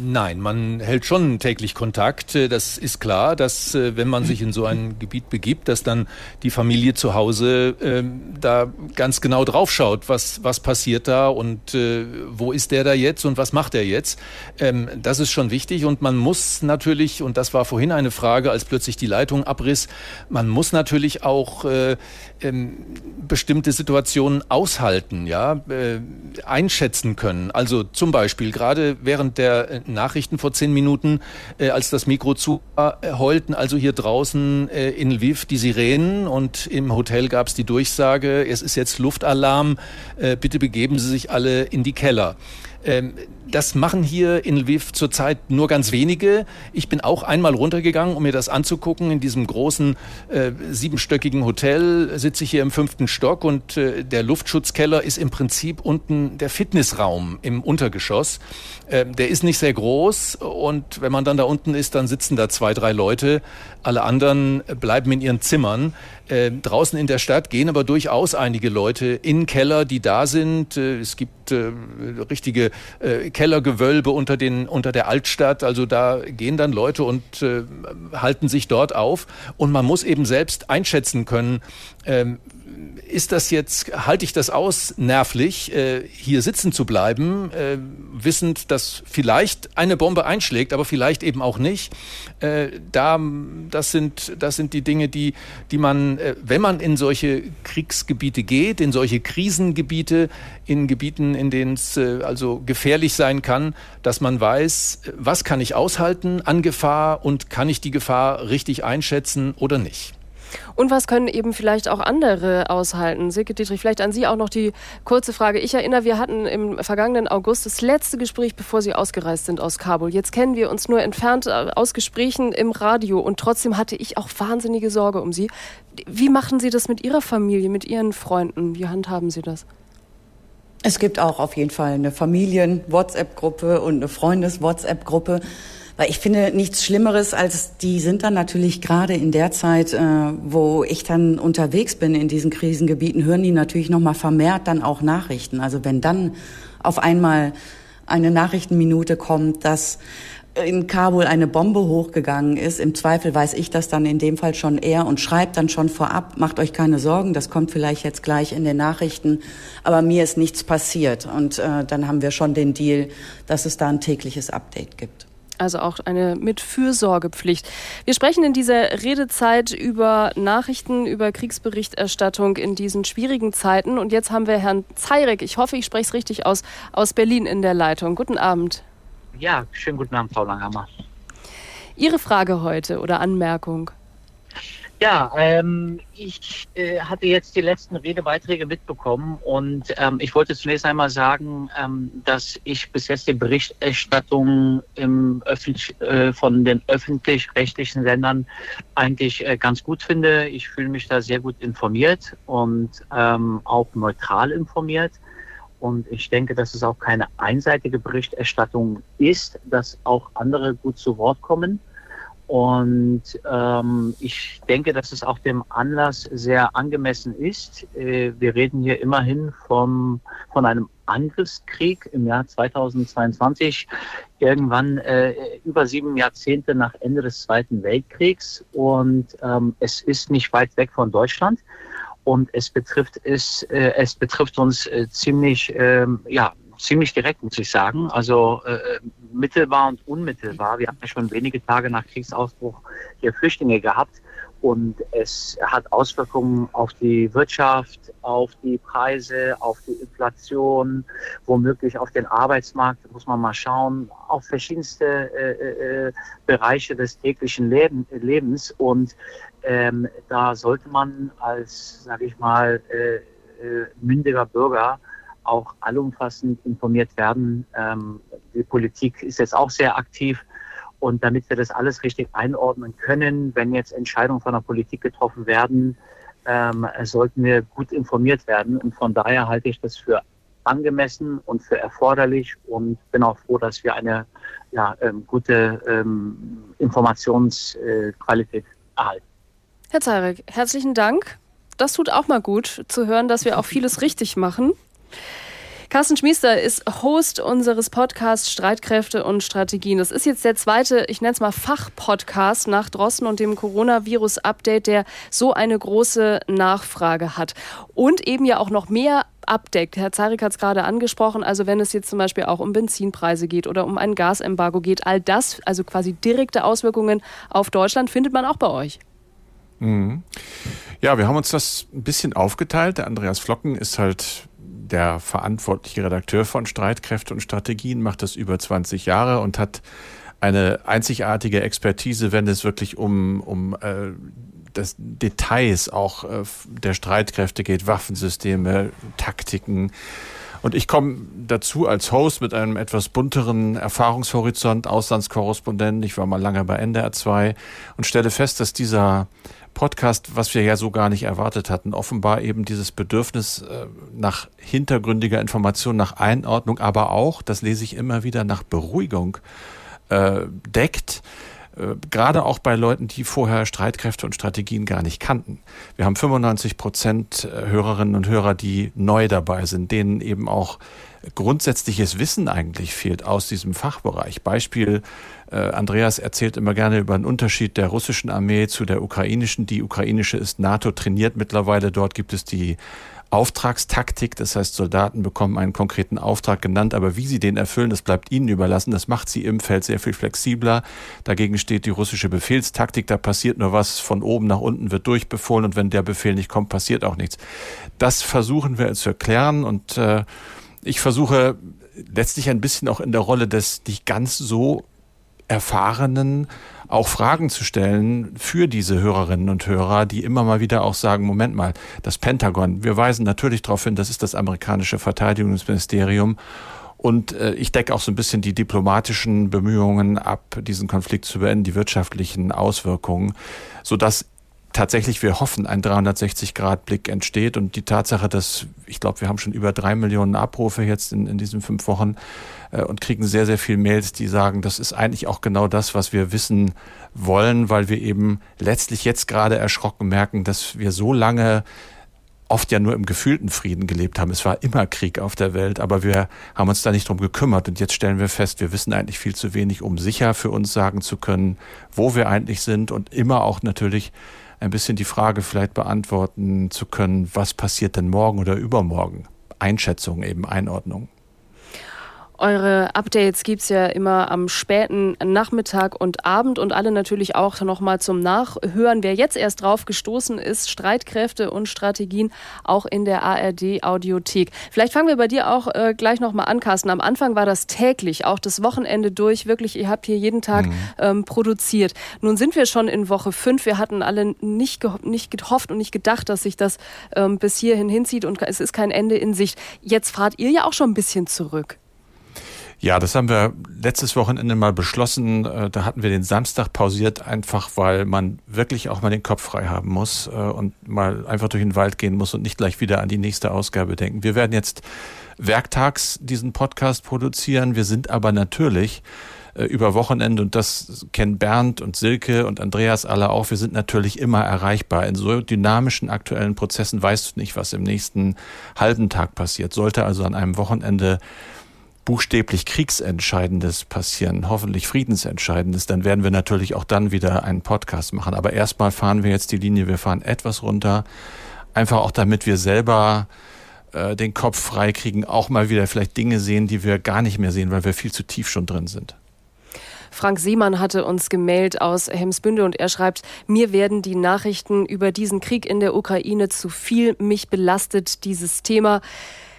Nein, man hält schon täglich Kontakt. Äh, das ist klar, dass äh, wenn man sich in so ein Gebiet begibt, dass dann die Familie zu Hause äh, da ganz genau draufschaut, was, was passiert da und äh, wo ist der da jetzt und was macht er jetzt. Ähm, das ist schon wichtig und man muss natürlich, und das war vorhin eine Frage, als plötzlich die Leitung abriss, man muss natürlich auch äh, ähm, bestimmte Situationen aushalten, ja, äh, einschätzen können. Also zum Beispiel gerade während der äh, Nachrichten vor zehn Minuten, äh, als das Mikro zu äh, heulten, also hier draußen äh, in Lviv die Sirenen und im Hotel gab es die Durchsage, es ist jetzt Luftalarm, äh, bitte begeben Sie sich alle in die Keller. Ähm, das machen hier in Lviv zurzeit nur ganz wenige. Ich bin auch einmal runtergegangen, um mir das anzugucken. In diesem großen äh, siebenstöckigen Hotel sitze ich hier im fünften Stock und äh, der Luftschutzkeller ist im Prinzip unten der Fitnessraum im Untergeschoss. Äh, der ist nicht sehr groß und wenn man dann da unten ist, dann sitzen da zwei, drei Leute. Alle anderen bleiben in ihren Zimmern. Äh, draußen in der Stadt gehen aber durchaus einige Leute in Keller, die da sind. Äh, es gibt äh, richtige äh, Kellergewölbe unter, den, unter der Altstadt. Also da gehen dann Leute und äh, halten sich dort auf. Und man muss eben selbst einschätzen können, ähm, ist das jetzt, halte ich das aus, nervlich, äh, hier sitzen zu bleiben, äh, wissend, dass vielleicht eine Bombe einschlägt, aber vielleicht eben auch nicht. Äh, da, das sind, das sind die Dinge, die, die man, äh, wenn man in solche Kriegsgebiete geht, in solche Krisengebiete, in Gebieten, in denen es äh, also gefährlich sein kann, dass man weiß, was kann ich aushalten an Gefahr und kann ich die Gefahr richtig einschätzen oder nicht. Und was können eben vielleicht auch andere aushalten? Silke Dietrich, vielleicht an Sie auch noch die kurze Frage. Ich erinnere, wir hatten im vergangenen August das letzte Gespräch, bevor Sie ausgereist sind aus Kabul. Jetzt kennen wir uns nur entfernt äh, aus Gesprächen im Radio und trotzdem hatte ich auch wahnsinnige Sorge um Sie. Wie machen Sie das mit Ihrer Familie, mit Ihren Freunden? Wie handhaben Sie das? Es gibt auch auf jeden Fall eine Familien-WhatsApp-Gruppe und eine Freundes-WhatsApp-Gruppe. Weil ich finde nichts Schlimmeres, als die sind dann natürlich gerade in der Zeit, äh, wo ich dann unterwegs bin in diesen Krisengebieten, hören die natürlich noch mal vermehrt dann auch Nachrichten. Also wenn dann auf einmal eine Nachrichtenminute kommt, dass in Kabul eine Bombe hochgegangen ist. Im Zweifel weiß ich das dann in dem Fall schon eher und schreibt dann schon vorab, macht euch keine Sorgen, das kommt vielleicht jetzt gleich in den Nachrichten, aber mir ist nichts passiert. Und äh, dann haben wir schon den Deal, dass es da ein tägliches Update gibt. Also auch eine Mitfürsorgepflicht. Wir sprechen in dieser Redezeit über Nachrichten, über Kriegsberichterstattung in diesen schwierigen Zeiten. Und jetzt haben wir Herrn Zeirek, ich hoffe, ich spreche es richtig aus, aus Berlin in der Leitung. Guten Abend. Ja, schönen guten Abend, Frau Langhammer. Ihre Frage heute oder Anmerkung? Ja, ähm, ich äh, hatte jetzt die letzten Redebeiträge mitbekommen und ähm, ich wollte zunächst einmal sagen, ähm, dass ich bis jetzt die Berichterstattung im äh, von den öffentlich-rechtlichen Ländern eigentlich äh, ganz gut finde. Ich fühle mich da sehr gut informiert und ähm, auch neutral informiert. Und ich denke, dass es auch keine einseitige Berichterstattung ist, dass auch andere gut zu Wort kommen. Und ähm, ich denke, dass es auch dem Anlass sehr angemessen ist. Äh, wir reden hier immerhin vom, von einem Angriffskrieg im Jahr 2022, irgendwann äh, über sieben Jahrzehnte nach Ende des Zweiten Weltkriegs. Und ähm, es ist nicht weit weg von Deutschland. Und es betrifft es, äh, es betrifft uns äh, ziemlich, ähm, ja, ziemlich direkt, muss ich sagen. Also äh, mittelbar und unmittelbar. Wir haben ja schon wenige Tage nach Kriegsausbruch hier Flüchtlinge gehabt. Und es hat Auswirkungen auf die Wirtschaft, auf die Preise, auf die Inflation, womöglich auf den Arbeitsmarkt, muss man mal schauen, auf verschiedenste äh, äh, Bereiche des täglichen Leben, Lebens. Und ähm, da sollte man als, sage ich mal, äh, äh, mündiger Bürger auch allumfassend informiert werden. Ähm, die Politik ist jetzt auch sehr aktiv. Und damit wir das alles richtig einordnen können, wenn jetzt Entscheidungen von der Politik getroffen werden, ähm, sollten wir gut informiert werden. Und von daher halte ich das für angemessen und für erforderlich und bin auch froh, dass wir eine ja, ähm, gute ähm, Informationsqualität erhalten. Herr Zarek, herzlichen Dank. Das tut auch mal gut zu hören, dass wir auch vieles richtig machen. Carsten Schmiester ist Host unseres Podcasts Streitkräfte und Strategien. Das ist jetzt der zweite, ich nenne es mal Fachpodcast nach Drossen und dem Coronavirus-Update, der so eine große Nachfrage hat. Und eben ja auch noch mehr abdeckt. Herr Zarik hat es gerade angesprochen, also wenn es jetzt zum Beispiel auch um Benzinpreise geht oder um ein Gasembargo geht, all das, also quasi direkte Auswirkungen auf Deutschland, findet man auch bei euch. Mhm. Ja, wir haben uns das ein bisschen aufgeteilt. Der Andreas Flocken ist halt der verantwortliche Redakteur von Streitkräfte und Strategien, macht das über 20 Jahre und hat eine einzigartige Expertise, wenn es wirklich um, um äh, das Details auch äh, der Streitkräfte geht, Waffensysteme, Taktiken. Und ich komme dazu als Host mit einem etwas bunteren Erfahrungshorizont, Auslandskorrespondent. Ich war mal lange bei NDR 2 und stelle fest, dass dieser Podcast, was wir ja so gar nicht erwartet hatten, offenbar eben dieses Bedürfnis äh, nach hintergründiger Information, nach Einordnung, aber auch, das lese ich immer wieder, nach Beruhigung äh, deckt. Äh, gerade auch bei Leuten, die vorher Streitkräfte und Strategien gar nicht kannten. Wir haben 95 Prozent Hörerinnen und Hörer, die neu dabei sind, denen eben auch grundsätzliches Wissen eigentlich fehlt aus diesem Fachbereich. Beispiel, äh, Andreas erzählt immer gerne über den Unterschied der russischen Armee zu der ukrainischen. Die ukrainische ist NATO trainiert mittlerweile. Dort gibt es die Auftragstaktik, das heißt, Soldaten bekommen einen konkreten Auftrag genannt, aber wie sie den erfüllen, das bleibt ihnen überlassen. Das macht sie im Feld sehr viel flexibler. Dagegen steht die russische Befehlstaktik, da passiert nur was von oben nach unten, wird durchbefohlen und wenn der Befehl nicht kommt, passiert auch nichts. Das versuchen wir zu erklären und äh, ich versuche letztlich ein bisschen auch in der Rolle des nicht ganz so erfahrenen auch Fragen zu stellen für diese Hörerinnen und Hörer, die immer mal wieder auch sagen, Moment mal, das Pentagon, wir weisen natürlich darauf hin, das ist das amerikanische Verteidigungsministerium. Und äh, ich decke auch so ein bisschen die diplomatischen Bemühungen ab, diesen Konflikt zu beenden, die wirtschaftlichen Auswirkungen, sodass tatsächlich, wir hoffen, ein 360-Grad-Blick entsteht und die Tatsache, dass, ich glaube, wir haben schon über drei Millionen Abrufe jetzt in, in diesen fünf Wochen äh, und kriegen sehr, sehr viel Mails, die sagen, das ist eigentlich auch genau das, was wir wissen wollen, weil wir eben letztlich jetzt gerade erschrocken merken, dass wir so lange oft ja nur im gefühlten Frieden gelebt haben. Es war immer Krieg auf der Welt, aber wir haben uns da nicht drum gekümmert. Und jetzt stellen wir fest, wir wissen eigentlich viel zu wenig, um sicher für uns sagen zu können, wo wir eigentlich sind und immer auch natürlich ein bisschen die Frage vielleicht beantworten zu können, was passiert denn morgen oder übermorgen? Einschätzung, eben Einordnung. Eure Updates gibt es ja immer am späten Nachmittag und Abend und alle natürlich auch nochmal zum Nachhören. Wer jetzt erst drauf gestoßen ist, Streitkräfte und Strategien auch in der ARD-Audiothek. Vielleicht fangen wir bei dir auch äh, gleich nochmal an, Carsten. Am Anfang war das täglich, auch das Wochenende durch. Wirklich, ihr habt hier jeden Tag mhm. ähm, produziert. Nun sind wir schon in Woche fünf. Wir hatten alle nicht, ge nicht gehofft und nicht gedacht, dass sich das ähm, bis hierhin hinzieht und es ist kein Ende in Sicht. Jetzt fahrt ihr ja auch schon ein bisschen zurück. Ja, das haben wir letztes Wochenende mal beschlossen. Äh, da hatten wir den Samstag pausiert, einfach weil man wirklich auch mal den Kopf frei haben muss äh, und mal einfach durch den Wald gehen muss und nicht gleich wieder an die nächste Ausgabe denken. Wir werden jetzt werktags diesen Podcast produzieren. Wir sind aber natürlich äh, über Wochenende und das kennen Bernd und Silke und Andreas alle auch. Wir sind natürlich immer erreichbar. In so dynamischen aktuellen Prozessen weißt du nicht, was im nächsten halben Tag passiert. Sollte also an einem Wochenende buchstäblich Kriegsentscheidendes passieren, hoffentlich Friedensentscheidendes, dann werden wir natürlich auch dann wieder einen Podcast machen. Aber erstmal fahren wir jetzt die Linie, wir fahren etwas runter, einfach auch damit wir selber äh, den Kopf frei kriegen, auch mal wieder vielleicht Dinge sehen, die wir gar nicht mehr sehen, weil wir viel zu tief schon drin sind. Frank Seemann hatte uns gemeldet aus Hemsbünde und er schreibt, mir werden die Nachrichten über diesen Krieg in der Ukraine zu viel, mich belastet dieses Thema.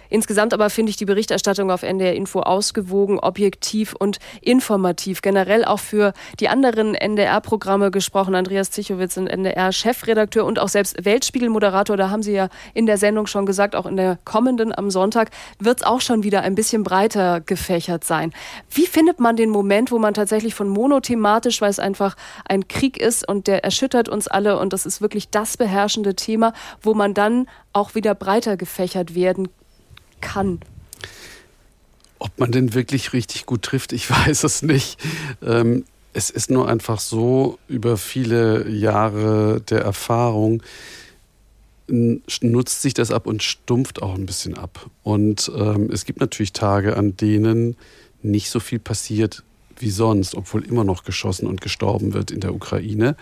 Insgesamt aber finde ich die Berichterstattung auf NDR Info ausgewogen, objektiv und informativ. Generell auch für die anderen NDR-Programme gesprochen. Andreas Zichowitz, NDR-Chefredakteur und auch selbst Weltspiegel-Moderator. Da haben Sie ja in der Sendung schon gesagt, auch in der kommenden am Sonntag wird es auch schon wieder ein bisschen breiter gefächert sein. Wie findet man den Moment, wo man tatsächlich von monothematisch, weil es einfach ein Krieg ist und der erschüttert uns alle und das ist wirklich das beherrschende Thema, wo man dann auch wieder breiter gefächert werden kann. Ob man denn wirklich richtig gut trifft, ich weiß es nicht. Ähm, es ist nur einfach so, über viele Jahre der Erfahrung nutzt sich das ab und stumpft auch ein bisschen ab. Und ähm, es gibt natürlich Tage, an denen nicht so viel passiert wie sonst, obwohl immer noch geschossen und gestorben wird in der Ukraine.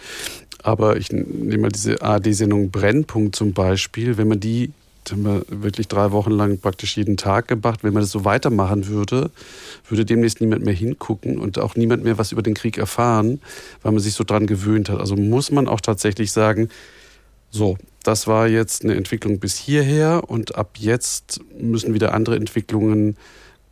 Aber ich nehme mal diese ARD-Sendung Brennpunkt zum Beispiel. Wenn man die haben wir wirklich drei Wochen lang praktisch jeden Tag gemacht. Wenn man das so weitermachen würde, würde demnächst niemand mehr hingucken und auch niemand mehr was über den Krieg erfahren, weil man sich so dran gewöhnt hat. Also muss man auch tatsächlich sagen, so, das war jetzt eine Entwicklung bis hierher und ab jetzt müssen wieder andere Entwicklungen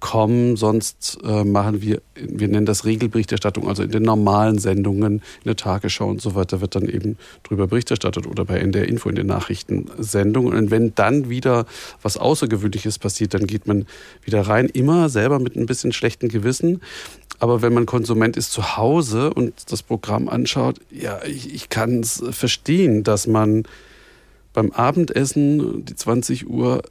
kommen, sonst äh, machen wir, wir nennen das Regelberichterstattung, also in den normalen Sendungen, in der Tagesschau und so weiter, wird dann eben drüber berichterstattet oder bei NDR Info in den Nachrichtensendungen. Und wenn dann wieder was Außergewöhnliches passiert, dann geht man wieder rein, immer selber mit ein bisschen schlechtem Gewissen. Aber wenn man Konsument ist zu Hause und das Programm anschaut, ja, ich, ich kann es verstehen, dass man beim Abendessen, die 20 Uhr,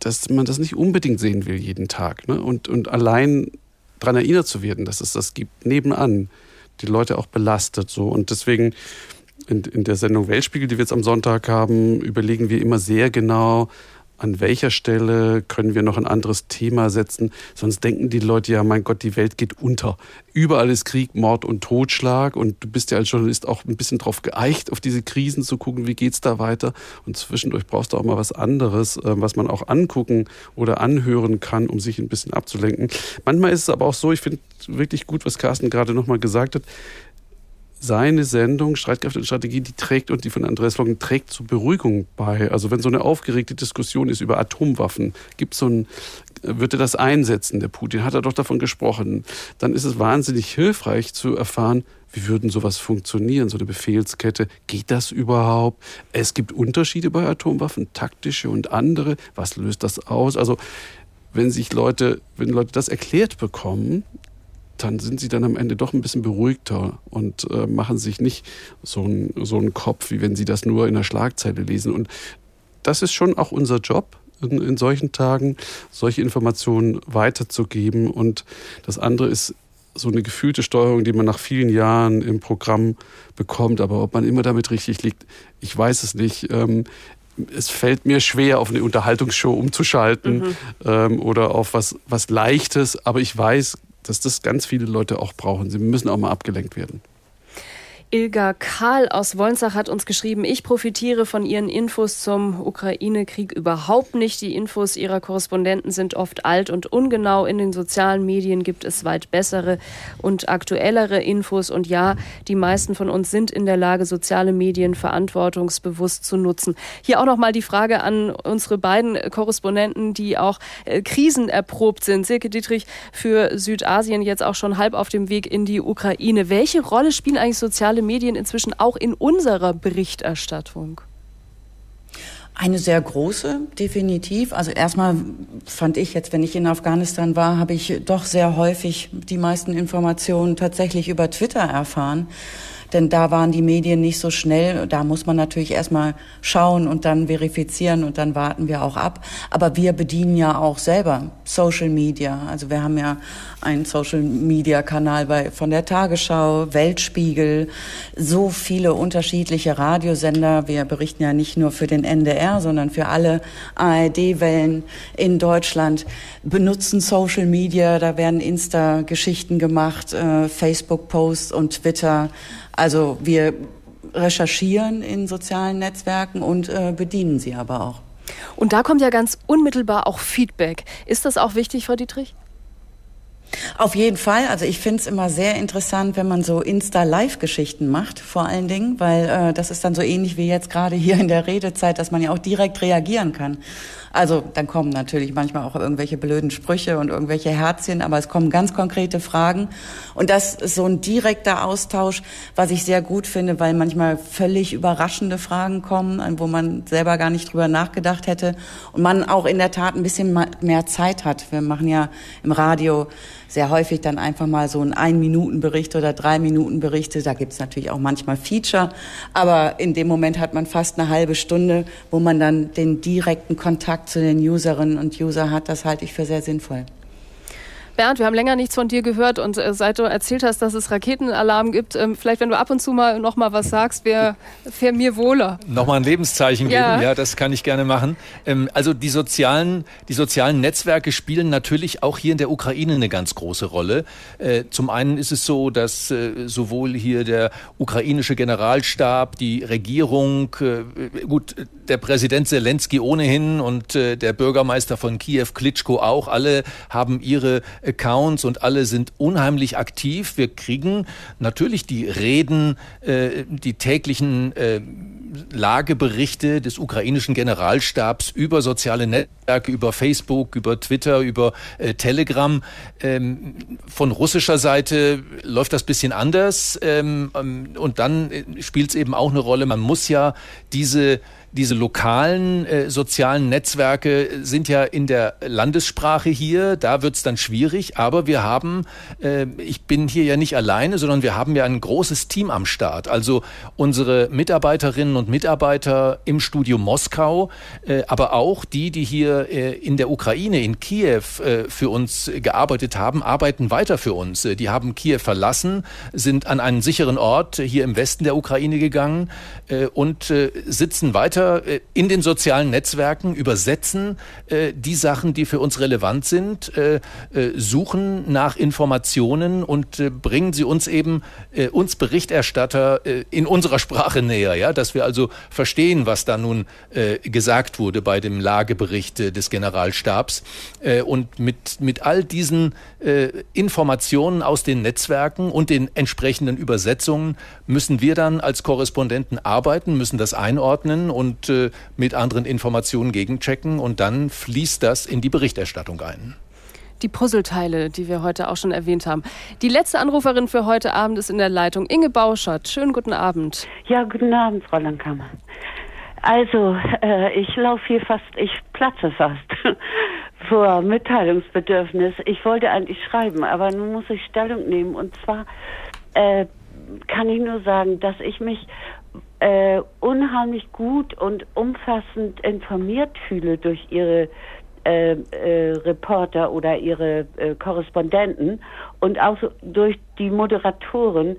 dass man das nicht unbedingt sehen will jeden Tag. Ne? Und, und allein daran erinnert zu werden, dass es das gibt, nebenan, die Leute auch belastet. So. Und deswegen in, in der Sendung Weltspiegel, die wir jetzt am Sonntag haben, überlegen wir immer sehr genau, an welcher Stelle können wir noch ein anderes Thema setzen. Sonst denken die Leute ja, mein Gott, die Welt geht unter. Überall ist Krieg, Mord und Totschlag und du bist ja als Journalist auch ein bisschen drauf geeicht, auf diese Krisen zu gucken, wie geht's da weiter. Und zwischendurch brauchst du auch mal was anderes, äh, was man auch angucken oder anhören kann, um sich ein bisschen abzulenken. Manchmal ist es aber auch so, ich finde wirklich gut, was Carsten gerade nochmal gesagt hat seine Sendung Streitkräfte und Strategie, die trägt und die von Andreas Locken trägt zur Beruhigung bei. Also wenn so eine aufgeregte Diskussion ist über Atomwaffen, gibt so ein, wird er das einsetzen, der Putin, hat er doch davon gesprochen, dann ist es wahnsinnig hilfreich zu erfahren, wie würden sowas funktionieren, so eine Befehlskette? Geht das überhaupt? Es gibt Unterschiede bei Atomwaffen, taktische und andere. Was löst das aus? Also, wenn sich Leute, wenn Leute das erklärt bekommen, dann sind sie dann am Ende doch ein bisschen beruhigter und äh, machen sich nicht so, ein, so einen Kopf, wie wenn sie das nur in der Schlagzeile lesen. Und das ist schon auch unser Job, in, in solchen Tagen solche Informationen weiterzugeben. Und das andere ist so eine gefühlte Steuerung, die man nach vielen Jahren im Programm bekommt. Aber ob man immer damit richtig liegt, ich weiß es nicht. Ähm, es fällt mir schwer, auf eine Unterhaltungsshow umzuschalten mhm. ähm, oder auf was, was Leichtes. Aber ich weiß, dass das ganz viele Leute auch brauchen. Sie müssen auch mal abgelenkt werden. Ilga Karl aus Wolnsach hat uns geschrieben, ich profitiere von Ihren Infos zum Ukraine-Krieg überhaupt nicht. Die Infos Ihrer Korrespondenten sind oft alt und ungenau. In den sozialen Medien gibt es weit bessere und aktuellere Infos. Und ja, die meisten von uns sind in der Lage, soziale Medien verantwortungsbewusst zu nutzen. Hier auch noch mal die Frage an unsere beiden Korrespondenten, die auch äh, krisenerprobt sind. Silke Dietrich für Südasien jetzt auch schon halb auf dem Weg in die Ukraine. Welche Rolle spielen eigentlich soziale Medien inzwischen auch in unserer Berichterstattung? Eine sehr große, definitiv. Also erstmal fand ich jetzt, wenn ich in Afghanistan war, habe ich doch sehr häufig die meisten Informationen tatsächlich über Twitter erfahren denn da waren die Medien nicht so schnell. Da muss man natürlich erstmal schauen und dann verifizieren und dann warten wir auch ab. Aber wir bedienen ja auch selber Social Media. Also wir haben ja einen Social Media Kanal bei, von der Tagesschau, Weltspiegel, so viele unterschiedliche Radiosender. Wir berichten ja nicht nur für den NDR, sondern für alle ARD-Wellen in Deutschland, benutzen Social Media. Da werden Insta-Geschichten gemacht, äh, Facebook-Posts und Twitter. Also wir recherchieren in sozialen Netzwerken und äh, bedienen sie aber auch. Und da kommt ja ganz unmittelbar auch Feedback. Ist das auch wichtig, Frau Dietrich? Auf jeden Fall. Also ich finde es immer sehr interessant, wenn man so Insta-Live-Geschichten macht, vor allen Dingen, weil äh, das ist dann so ähnlich wie jetzt gerade hier in der Redezeit, dass man ja auch direkt reagieren kann. Also dann kommen natürlich manchmal auch irgendwelche blöden Sprüche und irgendwelche Herzchen, aber es kommen ganz konkrete Fragen. Und das ist so ein direkter Austausch, was ich sehr gut finde, weil manchmal völlig überraschende Fragen kommen, wo man selber gar nicht drüber nachgedacht hätte. Und man auch in der Tat ein bisschen mehr Zeit hat. Wir machen ja im Radio sehr häufig dann einfach mal so ein Ein-Minuten-Bericht oder Drei-Minuten-Berichte. Da gibt's natürlich auch manchmal Feature, aber in dem Moment hat man fast eine halbe Stunde, wo man dann den direkten Kontakt zu den Userinnen und User hat. Das halte ich für sehr sinnvoll. Bernd, wir haben länger nichts von dir gehört und äh, seit du erzählt hast, dass es Raketenalarm gibt, ähm, vielleicht wenn du ab und zu mal noch mal was sagst, wäre wär mir wohler. Nochmal ein Lebenszeichen ja. geben, ja, das kann ich gerne machen. Ähm, also die sozialen, die sozialen Netzwerke spielen natürlich auch hier in der Ukraine eine ganz große Rolle. Äh, zum einen ist es so, dass äh, sowohl hier der ukrainische Generalstab, die Regierung, äh, gut, der Präsident Zelensky ohnehin und äh, der Bürgermeister von Kiew, Klitschko auch, alle haben ihre Accounts und alle sind unheimlich aktiv. Wir kriegen natürlich die Reden, äh, die täglichen äh, Lageberichte des ukrainischen Generalstabs über soziale Netzwerke, über Facebook, über Twitter, über äh, Telegram. Ähm, von russischer Seite läuft das bisschen anders. Ähm, ähm und dann äh, spielt es eben auch eine Rolle. Man muss ja diese diese lokalen äh, sozialen Netzwerke sind ja in der Landessprache hier, da wird's dann schwierig, aber wir haben, äh, ich bin hier ja nicht alleine, sondern wir haben ja ein großes Team am Start. Also unsere Mitarbeiterinnen und Mitarbeiter im Studio Moskau, äh, aber auch die, die hier äh, in der Ukraine, in Kiew äh, für uns gearbeitet haben, arbeiten weiter für uns. Äh, die haben Kiew verlassen, sind an einen sicheren Ort hier im Westen der Ukraine gegangen äh, und äh, sitzen weiter weiter äh, in den sozialen Netzwerken, übersetzen äh, die Sachen, die für uns relevant sind, äh, suchen nach Informationen und bringen sie uns eben, uns Berichterstatter in unserer Sprache näher, ja, dass wir also verstehen, was da nun gesagt wurde bei dem Lagebericht des Generalstabs. Und mit, mit all diesen Informationen aus den Netzwerken und den entsprechenden Übersetzungen müssen wir dann als Korrespondenten arbeiten, müssen das einordnen und und äh, mit anderen Informationen gegenchecken und dann fließt das in die Berichterstattung ein die Puzzleteile, die wir heute auch schon erwähnt haben. Die letzte Anruferin für heute Abend ist in der Leitung Inge Bauschert. Schönen guten Abend. Ja, guten Abend, Frau Langkammer. Also, äh, ich laufe hier fast, ich platze fast, vor Mitteilungsbedürfnis. Ich wollte eigentlich schreiben, aber nun muss ich Stellung nehmen. Und zwar äh, kann ich nur sagen, dass ich mich äh, unheimlich gut und umfassend informiert fühle durch ihre äh, äh, Reporter oder ihre äh, Korrespondenten und auch so durch die Moderatoren.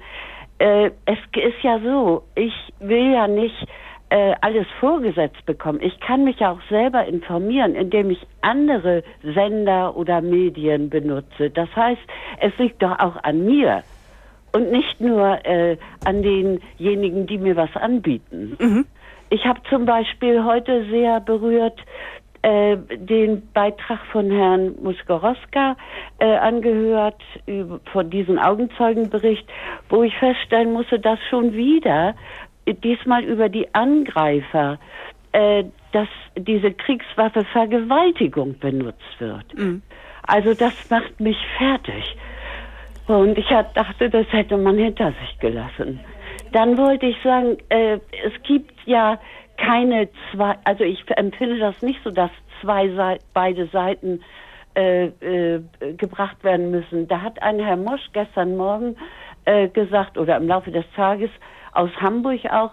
Äh, es ist ja so, ich will ja nicht äh, alles vorgesetzt bekommen. Ich kann mich auch selber informieren, indem ich andere Sender oder Medien benutze. Das heißt, es liegt doch auch an mir und nicht nur äh, an denjenigen, die mir was anbieten. Mhm. Ich habe zum Beispiel heute sehr berührt äh, den Beitrag von Herrn Muskoroska äh, angehört von diesem Augenzeugenbericht, wo ich feststellen musste, dass schon wieder diesmal über die Angreifer äh, dass diese Kriegswaffe Vergewaltigung benutzt wird. Mhm. Also das macht mich fertig. Und ich dachte, das hätte man hinter sich gelassen. Dann wollte ich sagen, äh, es gibt ja keine zwei, also ich empfinde das nicht so, dass zwei Seiten, beide Seiten äh, äh, gebracht werden müssen. Da hat ein Herr Mosch gestern Morgen äh, gesagt, oder im Laufe des Tages aus Hamburg auch,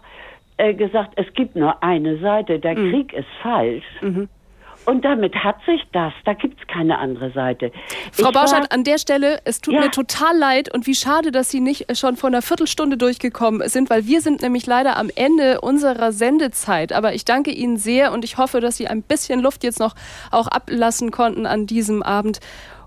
äh, gesagt, es gibt nur eine Seite, der mhm. Krieg ist falsch. Mhm. Und damit hat sich das. Da gibt es keine andere Seite. Frau Bauschert, an der Stelle, es tut ja. mir total leid und wie schade, dass Sie nicht schon vor einer Viertelstunde durchgekommen sind, weil wir sind nämlich leider am Ende unserer Sendezeit. Aber ich danke Ihnen sehr und ich hoffe, dass Sie ein bisschen Luft jetzt noch auch ablassen konnten an diesem Abend.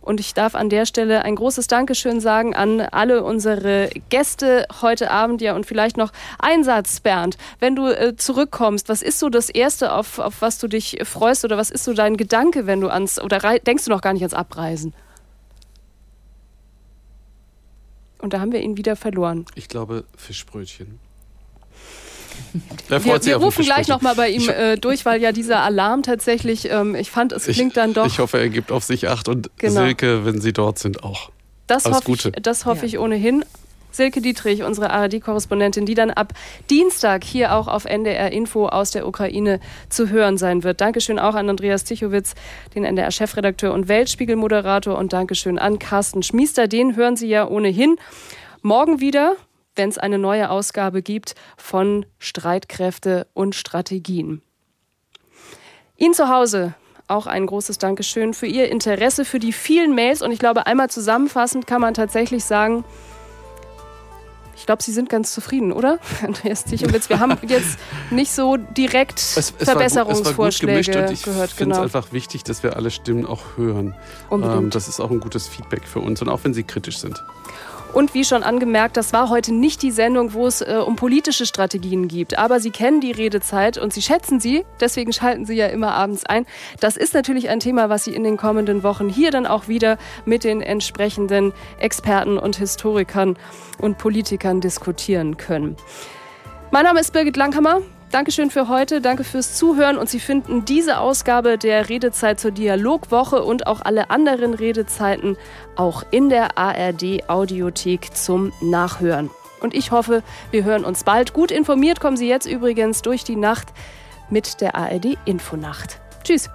Und ich darf an der Stelle ein großes Dankeschön sagen an alle unsere Gäste heute Abend. Ja, und vielleicht noch ein Satz, Bernd. Wenn du äh, zurückkommst, was ist so das Erste, auf, auf was du dich freust oder was ist so dein Gedanke, wenn du ans, oder denkst du noch gar nicht ans Abreisen? Und da haben wir ihn wieder verloren. Ich glaube, Fischbrötchen. Wir, wir rufen gleich nochmal bei ihm äh, durch, weil ja dieser Alarm tatsächlich, ähm, ich fand, es klingt ich, dann doch. Ich hoffe, er gibt auf sich Acht und genau. Silke, wenn Sie dort sind, auch. Das Alles hoffe Gute. ich, das hoffe ja. ich ohnehin. Silke Dietrich, unsere ARD-Korrespondentin, die dann ab Dienstag hier auch auf NDR Info aus der Ukraine zu hören sein wird. Dankeschön auch an Andreas Tichowitz, den NDR-Chefredakteur und Weltspiegel-Moderator und Dankeschön an Carsten Schmiester. Den hören Sie ja ohnehin morgen wieder wenn es eine neue Ausgabe gibt von Streitkräfte und Strategien. Ihnen zu Hause auch ein großes Dankeschön für Ihr Interesse, für die vielen Mails. Und ich glaube, einmal zusammenfassend kann man tatsächlich sagen, ich glaube, Sie sind ganz zufrieden, oder? Andreas Tichowitz, wir haben jetzt nicht so direkt es, es Verbesserungsvorschläge war, es war gehört. Ich finde es genau. einfach wichtig, dass wir alle Stimmen auch hören. Ähm, das ist auch ein gutes Feedback für uns und auch wenn sie kritisch sind. Und wie schon angemerkt, das war heute nicht die Sendung, wo es äh, um politische Strategien geht. Aber Sie kennen die Redezeit und Sie schätzen sie. Deswegen schalten Sie ja immer abends ein. Das ist natürlich ein Thema, was Sie in den kommenden Wochen hier dann auch wieder mit den entsprechenden Experten und Historikern und Politikern diskutieren können. Mein Name ist Birgit Langhammer. Dankeschön für heute, danke fürs Zuhören und Sie finden diese Ausgabe der Redezeit zur Dialogwoche und auch alle anderen Redezeiten auch in der ARD Audiothek zum Nachhören. Und ich hoffe, wir hören uns bald. Gut informiert kommen Sie jetzt übrigens durch die Nacht mit der ARD Infonacht. Tschüss.